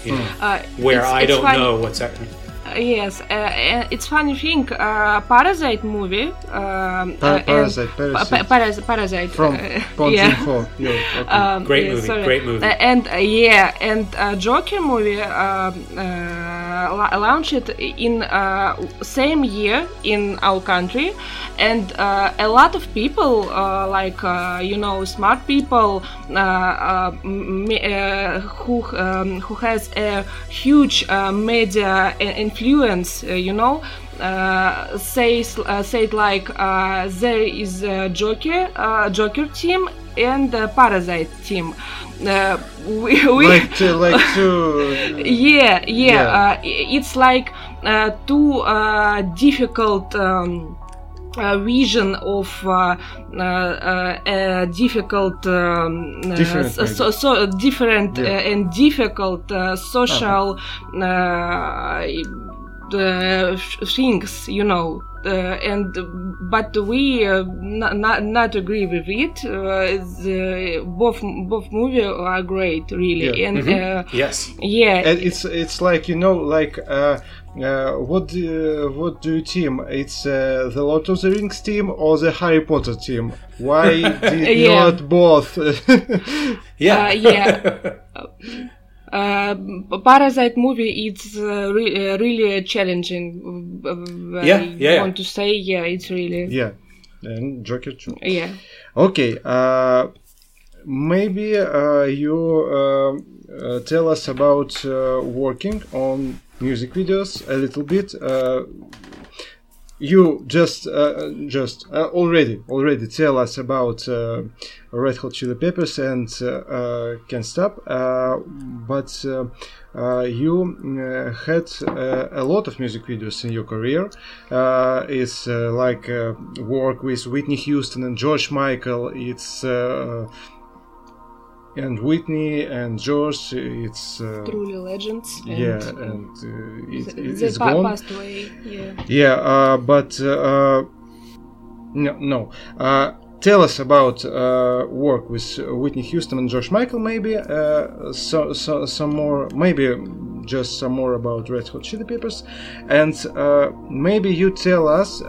you know, hmm. uh, where it's, I it's don't fun. know what's happening. Uh, yes, uh, it's funny thing. Uh, Parasite movie. Um, pa- parasite, parasite. Pa- parasite. From uh, yeah. yeah okay. um, great movie. Sorry. Great movie. and yeah, and Joker movie um, launched in uh, same year in our country and uh, a lot of people uh, like uh, you know smart people uh, uh, who um, who has a huge media influence you know uh, says uh, said like uh, there is a Joker Joker team and a Parasite team. Uh, we, we like to, like to yeah yeah, yeah. it's like too difficult. Um, uh, vision of uh, uh, difficult, um, different, so, so, different yeah. and difficult social uh-huh uh, things, you know. Uh, and but we uh, not not agree with it. Uh, the, both both movies are great, really. Yeah. And mm-hmm. yes, yeah, and it's it's like you know, like uh, uh, what do, what do you team? It's uh, the Lord of the Rings team or the Harry Potter team? Why did yeah. not both? yeah, yeah. Uh, Parasite movie it's uh, re- uh, really challenging. Uh, yeah, yeah, I want to say yeah, it's really yeah, and Joker too. Yeah. Okay. Uh, maybe uh, you tell us about working on music videos a little bit you just uh, just uh, already already tell us about uh, Red Hot Chili Peppers and uh, uh, Can't Stop, uh, but you had a lot of music videos in your career. it's like work with Whitney Houston and George Michael. It's and Whitney and George, it's uh, truly legends. And yeah, and uh, it, it, it's pa- gone. passed away. Yeah. Yeah, uh, but uh, no, no. Uh, tell us about uh, work with Whitney Houston and George Michael, maybe. so, so, some more, maybe just some more about Red Hot Chili Peppers, and maybe you tell us.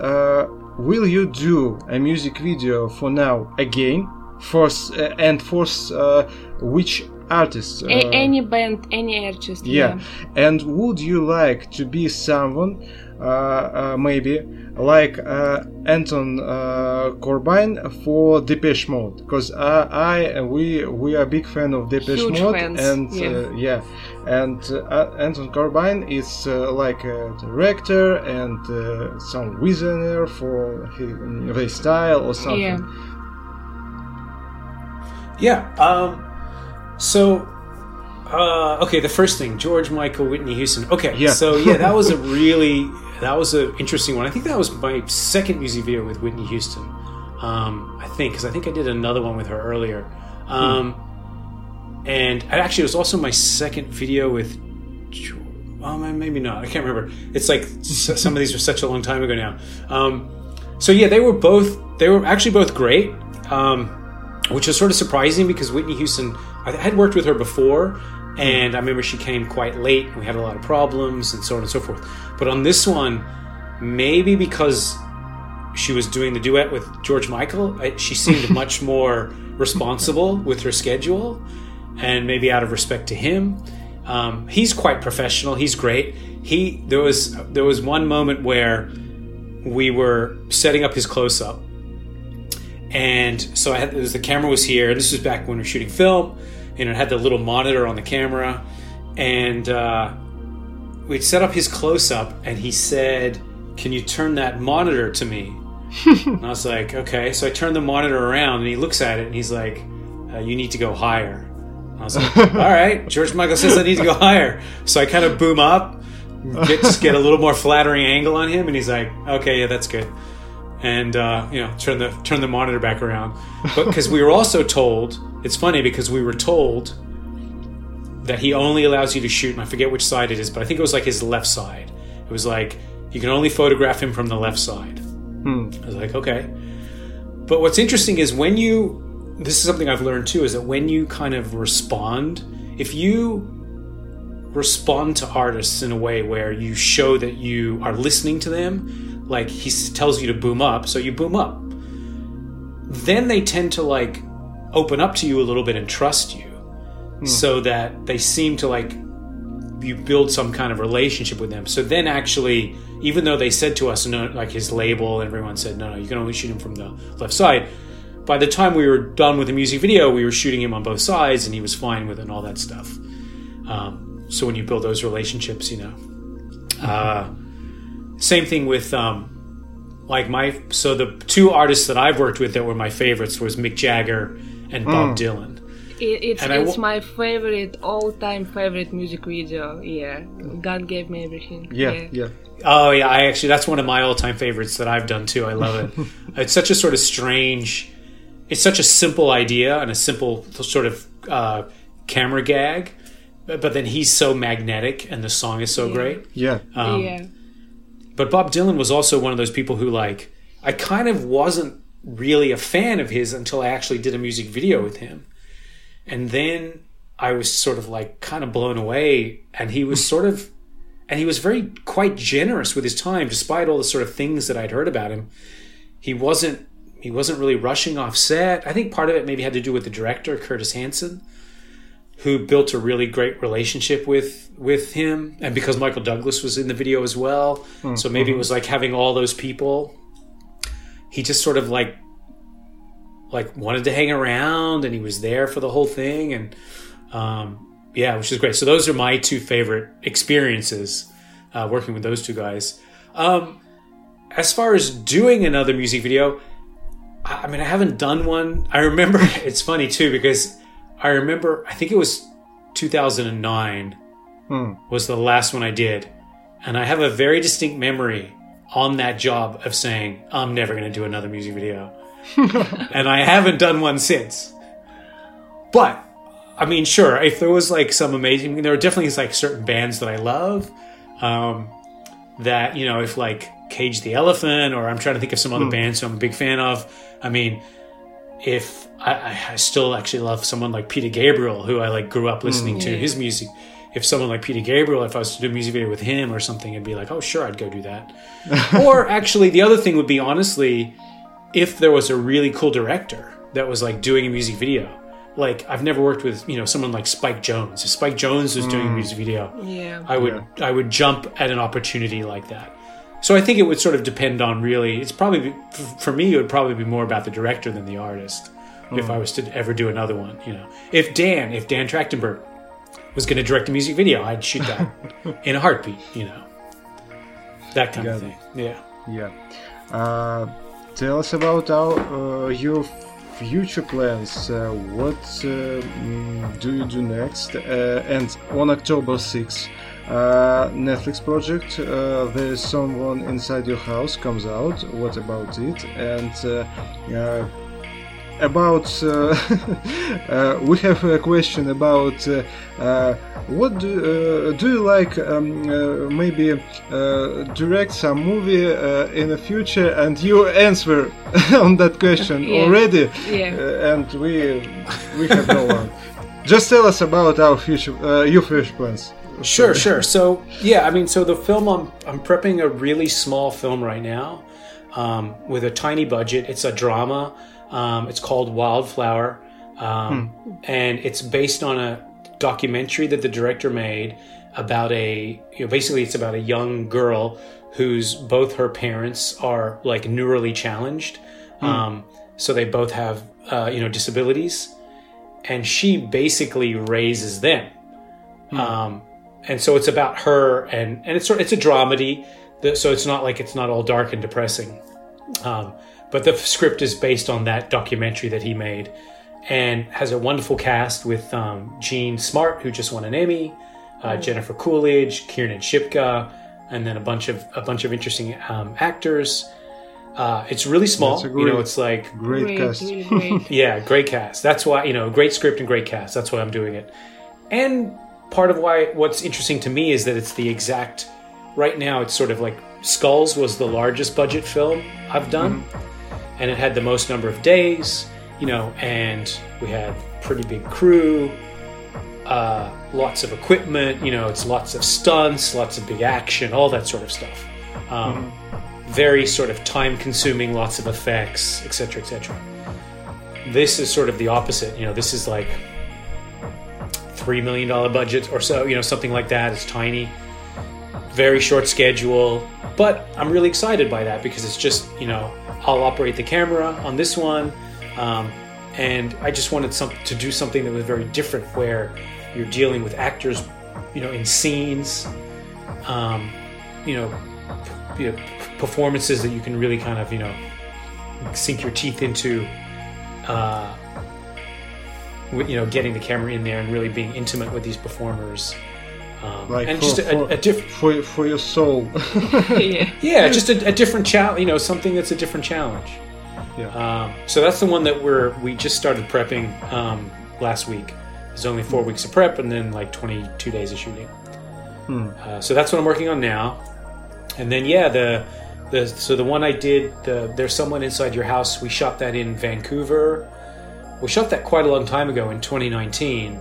will you do a music video for now again force uh, and force uh, which artist uh, a- any band any artist yeah. yeah. and would you like to be someone uh, uh, maybe like uh, Anton Corbijn for Depeche Mode because I we we are a big fan of Depeche Huge Mode fans. and yeah, yeah. and Anton Corbijn is like a director and some visionary for his, his style or something yeah yeah. Um, so, uh, okay, the first thing, George Michael Whitney Houston. Okay, yeah. So yeah, that was a really that was an interesting one. I think that was my second music video with Whitney Houston. Um, I think because I think I did another one with her earlier. Um, hmm. And actually, it was also my second video with. Oh, maybe not. I can't remember. It's like some of these were such a long time ago now. Um, so yeah, they were both. They were actually both great. Um, which was sort of surprising because Whitney Houston, I had worked with her before, and I remember she came quite late. And we had a lot of problems and so on and so forth. But on this one, maybe because she was doing the duet with George Michael, she seemed much more responsible with her schedule, and maybe out of respect to him. Um, he's quite professional. He's great. He there was there was one moment where we were setting up his close up, and so I had was, the camera was here, and this was back when we were shooting film. and it had the little monitor on the camera, and uh, we'd set up his close up, and he said, "Can you turn that monitor to me?" and I was like, "Okay." So I turned the monitor around, and he looks at it, and he's like, uh, "You need to go higher." I was like, "All right." George Michael says I need to go higher, so I kind of boom up, get just get a little more flattering angle on him, and he's like, "Okay, yeah, that's good." And uh, you know turn the turn the monitor back around. But because we were also told, it's funny because we were told that he only allows you to shoot. And I forget which side it is, but I think it was like his left side. It was like you can only photograph him from the left side. Hmm. I was like, okay. But what's interesting is when you this is something I've learned too is that when you kind of respond, if you respond to artists in a way where you show that you are listening to them like he tells you to boom up, so you boom up. Then they tend to like open up to you a little bit and trust you, hmm. so that they seem to like you build some kind of relationship with them. So then actually, even though they said to us, no, like his label, and everyone said, no, no, you can only shoot him from the left side. By the time we were done with the music video, we were shooting him on both sides, and he was fine with it and all that stuff. Um, so when you build those relationships, you know. Uh, same thing with um, like my so the two artists that I've worked with that were my favorites was Mick Jagger and Bob mm. Dylan. It, it's and it's my favorite all time favorite music video. Yeah, God gave me everything. Yeah, yeah. yeah. Oh yeah, I actually that's one of my all time favorites that I've done too. I love it. it's such a sort of strange. It's such a simple idea and a simple sort of uh, camera gag, but, but, then he's so magnetic and the song is so yeah. great. Yeah, um, yeah but Bob Dylan was also one of those people who like I kind of wasn't really a fan of his until I actually did a music video with him. And then I was sort of like kind of blown away and he was sort of and he was very quite generous with his time despite all the sort of things that I'd heard about him. He wasn't he wasn't really rushing off set. I think part of it maybe had to do with the director Curtis Hanson who built a really great relationship with with him. And because Michael Douglas was in the video as well. Mm-hmm. so maybe it was like having all those people. He just sort of like like wanted to hang around and he was there for the whole thing. And um, yeah which is great. So those are my two favorite experiences uh, working with those two guys. Um, as far as doing another music video I mean I haven't done one. I remember it's funny too because I remember, I think it was 2009 hmm. was the last one I did. And I have a very distinct memory on that job of saying, I'm never going to do another music video. and I haven't done one since. But, I mean, sure, if there was like some amazing, I mean, there are definitely like certain bands that I love. Um, that, you know, if like Cage the Elephant, or I'm trying to think of some other hmm. bands who I'm a big fan of. I mean, if I, I, still actually love someone like Peter Gabriel, who I like grew up listening mm, to his music. If someone like Peter Gabriel, if I was to do a music video with him or something, it'd be like, oh, sure, I'd go do that. or actually, the other thing would be honestly, if there was a really cool director that was like doing a music video. Like I've never worked with you know someone like Spike Jonze. If Spike Jonze was mm. doing a mm. music video, yeah, I would yeah. I would jump at an opportunity like that. So I think it would sort of depend on really. It's probably for me. It would probably be more about the director than the artist mm. if I was to ever do another one. You know, if Dan, if Dan Trachtenberg was going to direct a music video, I'd shoot that in a heartbeat. You know, that kind of thing. Yeah. Yeah. Uh, tell us about our uh, your future plans. Uh, what uh, mm, do you do next? Uh, and on October 6th, uh, Netflix project. Uh, there is someone inside your house comes out. What about it? And uh, about uh, uh, we have a question about uh, what do, do you like um, maybe direct some movie in the future and you answer on that question yeah. already yeah. and we we have no one just tell us about our future your future plans sure sure so yeah i mean so the film i'm, I'm prepping a really small film right now um, with a tiny budget it's a drama um, it's called Wildflower, um, hmm. and it's based on a documentary that the director made about a you know, basically it's about a young girl whose both her parents are like neurally challenged, hmm. um, so they both have uh, you know disabilities, and she basically raises them. Hmm. And so it's about her, and and it's sort it's a dramedy, so it's not like it's not all dark and depressing. Um, but the script is based on that documentary that he made, and has a wonderful cast with um, Jean Smart, who just won an Emmy, uh, oh. Jennifer Coolidge, Kiernan Shipka, and then a bunch of a bunch of interesting um, actors. Uh, it's really small. Great, you know, it's like great, great cast. Really great. yeah, great cast. That's why you know, great script and great cast. That's why I'm doing it. And part of why what's interesting to me is that it's the exact. Right now, it's sort of like Skulls was the largest budget film I've done, mm-hmm. and it had the most number of days. You know, and we had pretty big crew, uh, lots of equipment. You know, it's lots of stunts, lots of big action, all that sort of stuff. Um, mm-hmm very sort of time consuming, lots of effects, etc., etc. This is sort of the opposite. You know, this is like three million dollar budget or so. You know, something like that. It's tiny, very short schedule, but I'm really excited by that because it's just you know I'll operate the camera on this one, um, and I just wanted some to do something that was very different where you're dealing with actors, you know, in scenes, um, you know, performances that you can really kind of you know sink your teeth into uh, you know getting the camera in there and really being intimate with these performers. Um, like and for, just a, a, a different for, for your soul. Yeah yeah. just a, a different challenge you know something that's a different challenge. Yeah. Um, so that's the one that we're we just started prepping um, last week. It's only four weeks of prep and then like 22 days of shooting. Hmm. uh, so that's what i'm working on now. And then yeah the the, so the one I did, the, there's someone inside your house. We shot that in Vancouver. We shot that quite a long time ago in 2019,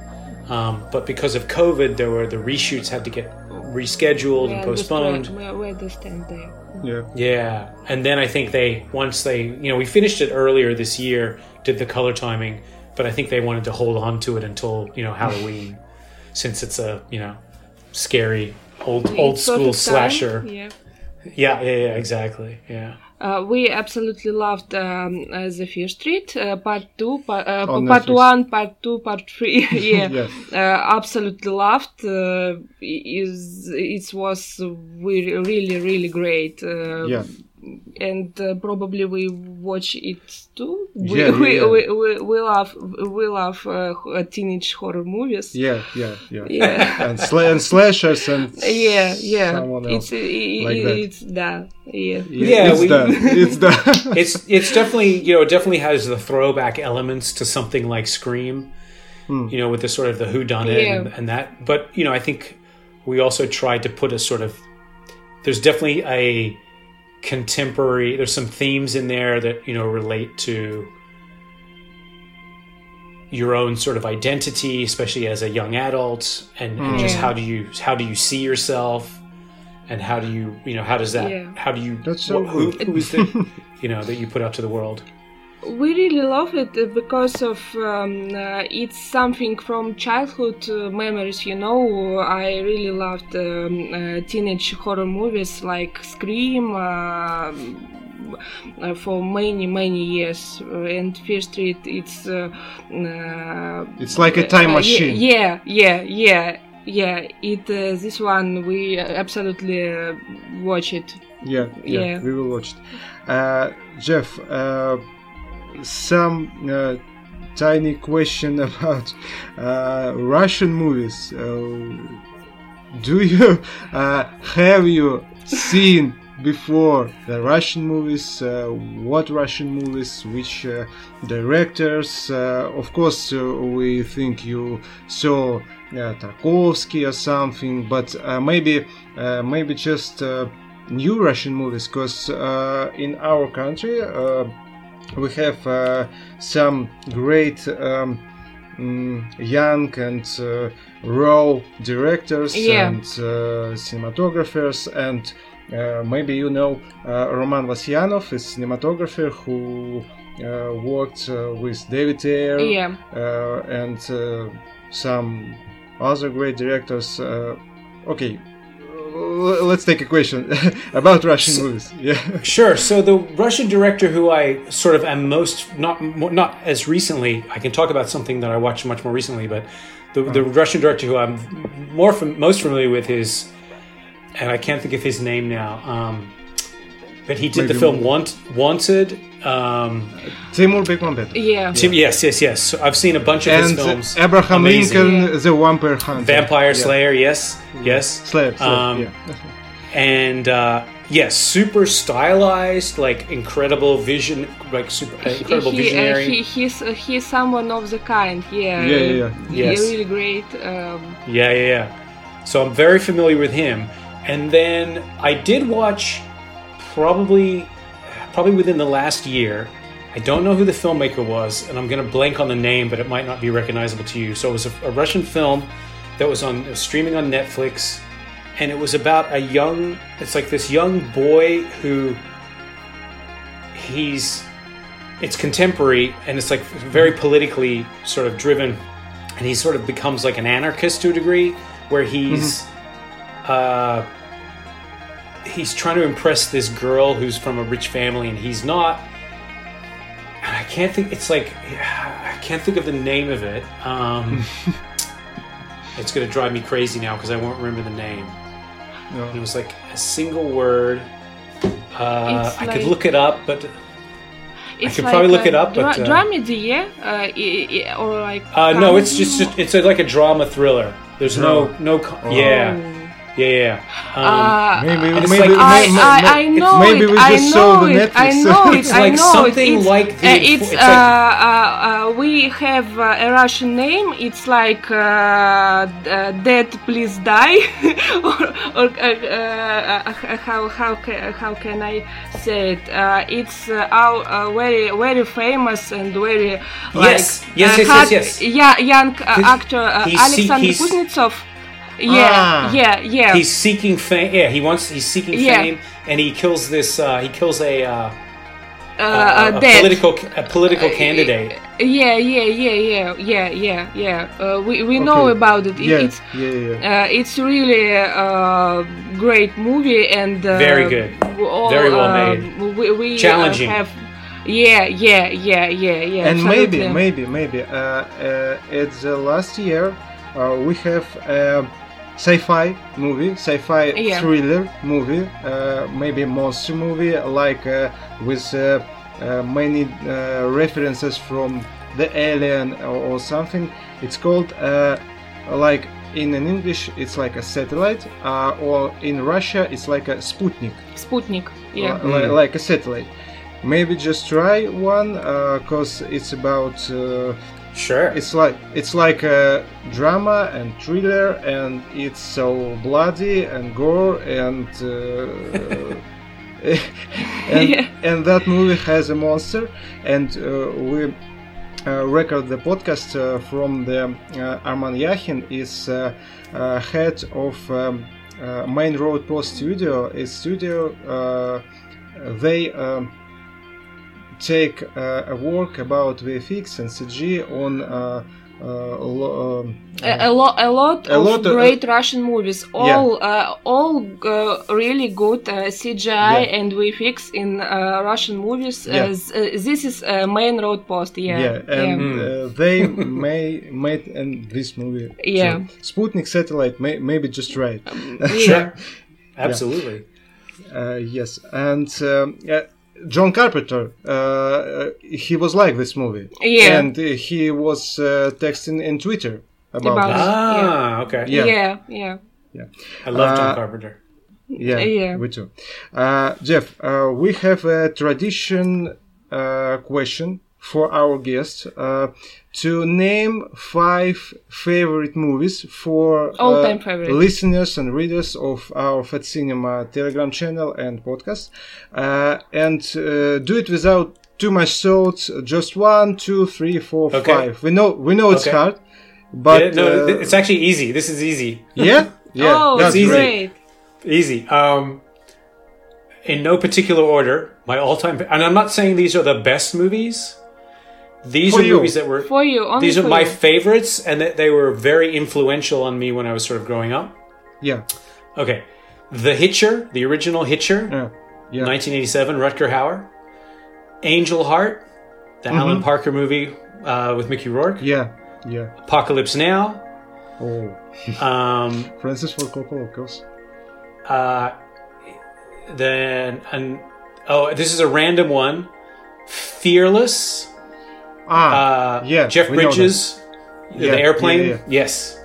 um, but because of COVID, there were the reshoots had to get rescheduled yeah, and postponed. We understand that. Yeah. Yeah, and then I think they once they you know we finished it earlier this year, did the color timing, but I think they wanted to hold on to it until you know Halloween, since it's a you know scary old old school slasher. Yeah. Yeah, yeah, yeah, exactly. Yeah. Uh, we absolutely loved um, uh, the Fear Street uh, part two, part, uh, part one, part two, part three. yeah, yes. Uh, absolutely loved. Uh, is it was really, really great. yeah and uh, probably we watch it too. We, yeah, we, yeah. we, we, we, love we love uh, teenage horror movies. Yeah, yeah, yeah. yeah. and, sl- and slashers and yeah, yeah. It's it, like that. it's that. Yeah, yeah. It's we, that. It's that. it's it's definitely you know it definitely has the throwback elements to something like Scream. Hmm. You know, with the sort of the who done it yeah. and, and that. But you know, I think we also tried to put a sort of there's definitely a contemporary there's some themes in there that you know relate to your own sort of identity especially as a young adult and, and mm. just how do you how do you see yourself and how do you you know how does that yeah. how do you that's so who, who is the you know that you put out to the world we really love it because of um, uh, it's something from childhood uh, memories you know. I really loved um, uh, teenage horror movies like scream uh, uh, for many many years. And fear street it's uh, it's like a time machine. yeah yeah yeah yeah. It this one we absolutely watch it. Yeah, yeah, yeah. we will watch it. Jeff some uh, tiny question about uh, Russian movies. Uh, do you have you seen before the Russian movies, uh, what Russian movies, which uh, directors. Uh, of course, we think you saw Tarkovsky or something, but maybe maybe just new Russian movies, because in our country we have uh, some great um, mm, young and uh, raw directors yeah. and uh, cinematographers and uh, maybe you know uh, Roman Vasyanov is a cinematographer who uh, worked with David Ayer yeah. and some other great directors okay let's take a question about Russian so, movies. Yeah. Sure. So the Russian director who I sort of am most not not as recently, I can talk about something that I watched much more recently, but the, the oh. Russian director who I'm more fam- most familiar with is, and I can't think of his name now. Um, but he did Maybe the film Want, Wanted. Um, Timur Bekmambetov. Yeah. Tim, yes, yes, yes. So I've seen a bunch of and his films. Abraham Amazing. Lincoln, yeah. the Vampire Hunter. Vampire Slayer, yes, yes. Slayer, Slayer um, yeah. and uh, yes, super stylized, like incredible vision, like super uh, incredible he, visionary. Uh, he, he's uh, he's someone of the kind. Yeah. Yeah, yeah, yeah. Yes. really great. Um, yeah, yeah, yeah. So I'm very familiar with him. And then I did watch probably probably within the last year. I don't know who the filmmaker was, and I'm going to blank on the name, but it might not be recognizable to you. So it was a, a Russian film that was on was streaming on Netflix, and it was about a young. It's like this young boy who he's. It's contemporary, and it's like very politically sort of driven, and he sort of becomes like an anarchist to a degree, where he's. Mm-hmm. Uh, he's trying to impress this girl who's from a rich family and he's not. And I can't think. It's like I can't think of the name of it. Um, it's gonna drive me crazy now because I won't remember the name. No. It was like a single word. Uh, I could look it up, but I could like probably look it up. But uh, dramedy, yeah, uh, or like. Uh, no, it's just it's a, like a drama thriller. There's no no, no oh. yeah. Yeah, yeah. Um, uh, maybe, maybe, like, I, I, I know maybe we just saw the Netflix. I know it. It's I like know something it's, like the. Uh, it's, it's uh, uh, uh, we have uh, a Russian name. It's like uh, "Dead, Please Die," or, or how how can, how can I say it? it's our very very famous and very yes like, yes yes, hard, yes, yes yeah young actor Alexander Kuznetsov yeah, ah. yeah, yeah. He's seeking fame. Yeah, he wants. He's seeking yeah. fame, and he kills this. Uh, he kills a. Uh, uh, a, a political a political uh, candidate. Yeah, yeah, yeah, yeah, yeah, yeah, yeah. Uh, we we okay. know about it. it yeah, it's yeah, yeah. Uh, it's really a great movie and uh, very good, all, very well made. We, we challenging. have yeah, yeah, yeah, yeah, yeah. And absolutely. maybe, maybe, maybe. Uh, uh, it's the last year uh, we have sci-fi movie, sci-fi yeah. thriller movie, uh, maybe monster movie, like uh, with uh, uh many uh, references from the Alien or, or something. It's called uh, like in an English, it's like a satellite, or in Russia, it's like a Sputnik. Sputnik, yeah, mm. like a satellite. Maybe just try one, cause it's about Sure. It's like it's like a drama and thriller, and it's so bloody and gore, and uh, and, yeah. and, that movie has a monster, and uh, we. Uh, record the podcast uh, from the uh, Arman Yahin is uh, head of um, Main Road Post Studio. A studio they um, take uh, a work about VFX and CG on uh, uh, um, a, a, lot, a lot a of lot great of, Russian movies. All, yeah. uh, all uh, really good CGI yeah. and VFX in Russian movies. Yeah. this is main road post. Yeah, yeah, and mm. they may made in this movie. Yeah, so Sputnik satellite may, maybe just right. Um, sure, absolutely. yes, and um, John Carpenter, uh, he was like this movie. Yeah. And he was uh, texting in Twitter about, about this. Ah, yeah. okay. Yeah. yeah, yeah. Yeah. I love John uh, Carpenter. Yeah, yeah, we too. Uh, Jeff, uh, we have a tradition uh, question for our guest to name five favorite movies for all uh, listeners and readers of our Fat Cinema Telegram channel and podcast, uh, and uh, do it without too much thought. Just one, two, three, four, okay. five. We know we know it's okay. hard, but yeah, no, uh, it's actually easy. This is easy. Yeah, yeah, oh, that's easy. Great. Easy. Um, in no particular order, my all-time, and I'm not saying these are the best movies these for are you. movies that were for you. these are my you. favorites, and that they were very influential on me when I was sort of growing up. Yeah. Okay. The Hitcher, the original Hitcher, yeah. Yeah. 1987, Rutger Hauer. Angel Heart, the mm-hmm. Alan Parker movie uh, with Mickey Rourke. Yeah, yeah. Apocalypse Now. Oh. um, Francis Ford Coppola, of course. Uh, then, and oh, this is a random one. Fearless. Ah, uh, yeah. Jeff Bridges, the yeah, airplane. Yeah, yeah. Yes.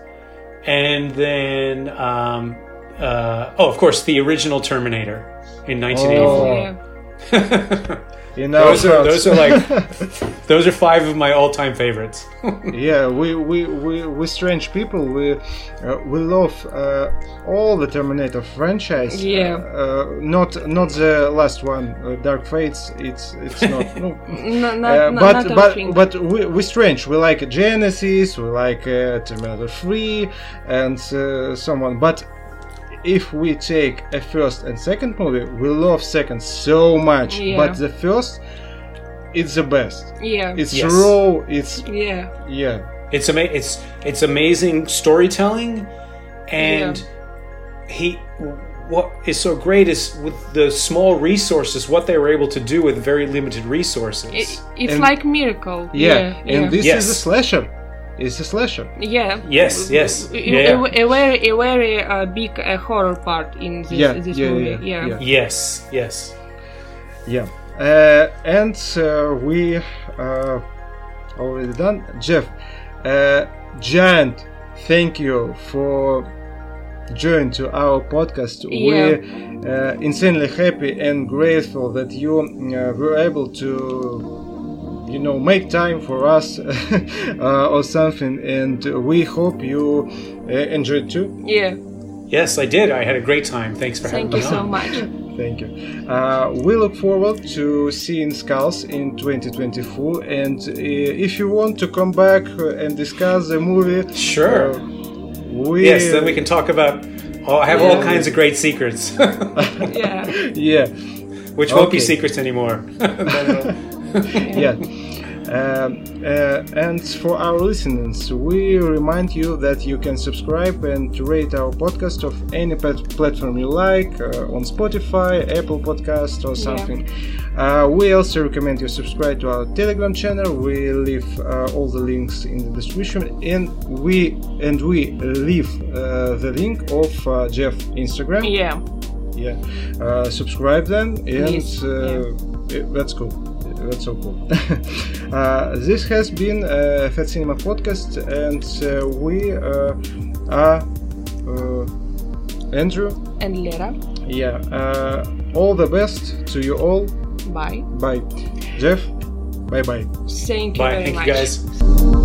And then, um, uh, oh, of course, the original Terminator in 1984. Oh. You know, those are those are like those are five of my all-time favorites. yeah, we we we we strange people. We uh, we love uh, all the Terminator franchise. Yeah. Uh, not not the last one, uh, Dark Fates. It's it's not. no. no not, but not but but we we strange. We like Genisys. We like uh, Terminator Three, and uh, someone. But if we take a first and second movie, we love second so much, yeah. but the first, it's the best. Yeah, it's yes. raw. It's yeah, yeah. It's ama- It's it's amazing storytelling, and yeah. he what is so great is with the small resources what they were able to do with very limited resources. It, it's and like miracle. Yeah, yeah and this yes. is a slasher it's a slasher. Yeah. Yes. Yes. A, yeah. a, a very, a very uh, big uh, horror part in this, yeah, this yeah, movie. Yeah, yeah. Yes. Yes. Yeah. Uh, and uh, we uh, already done. Jeff, uh, giant thank you for joining to our podcast. Yeah. We're insanely happy and grateful that you were able to you know make time for us uh, or something and we hope you uh, enjoyed too. Yeah. Yes i did. I had a great time. Thanks for thank having me thank you so much. Thank you. Uh, we look forward to seeing skulls in 2024 and uh, if you want to come back and discuss the movie sure. uh, we yes then we can talk about oh, i have yeah. all kinds of great secrets. Yeah. Yeah. Which okay. won't be secrets anymore yeah. Um, uh, and for our listeners, we remind you that you can subscribe and rate our podcast of any platform you like uh, on Spotify, Apple Podcast, or something. Yeah. Uh, we also recommend you subscribe to our Telegram channel. We leave uh, all the links in the description, and we and we leave uh, the link of uh, Jeff Instagram. Yeah. Yeah. subscribe then, and yeah. that's cool that's so cool. uh, this has been a Fat Cinema podcast, and uh, we uh, are uh, Andrew and Lera. Yeah. Uh, all the best to you all. Bye. Bye. Jeff. Bye bye. Thank you bye. Thank much. you guys.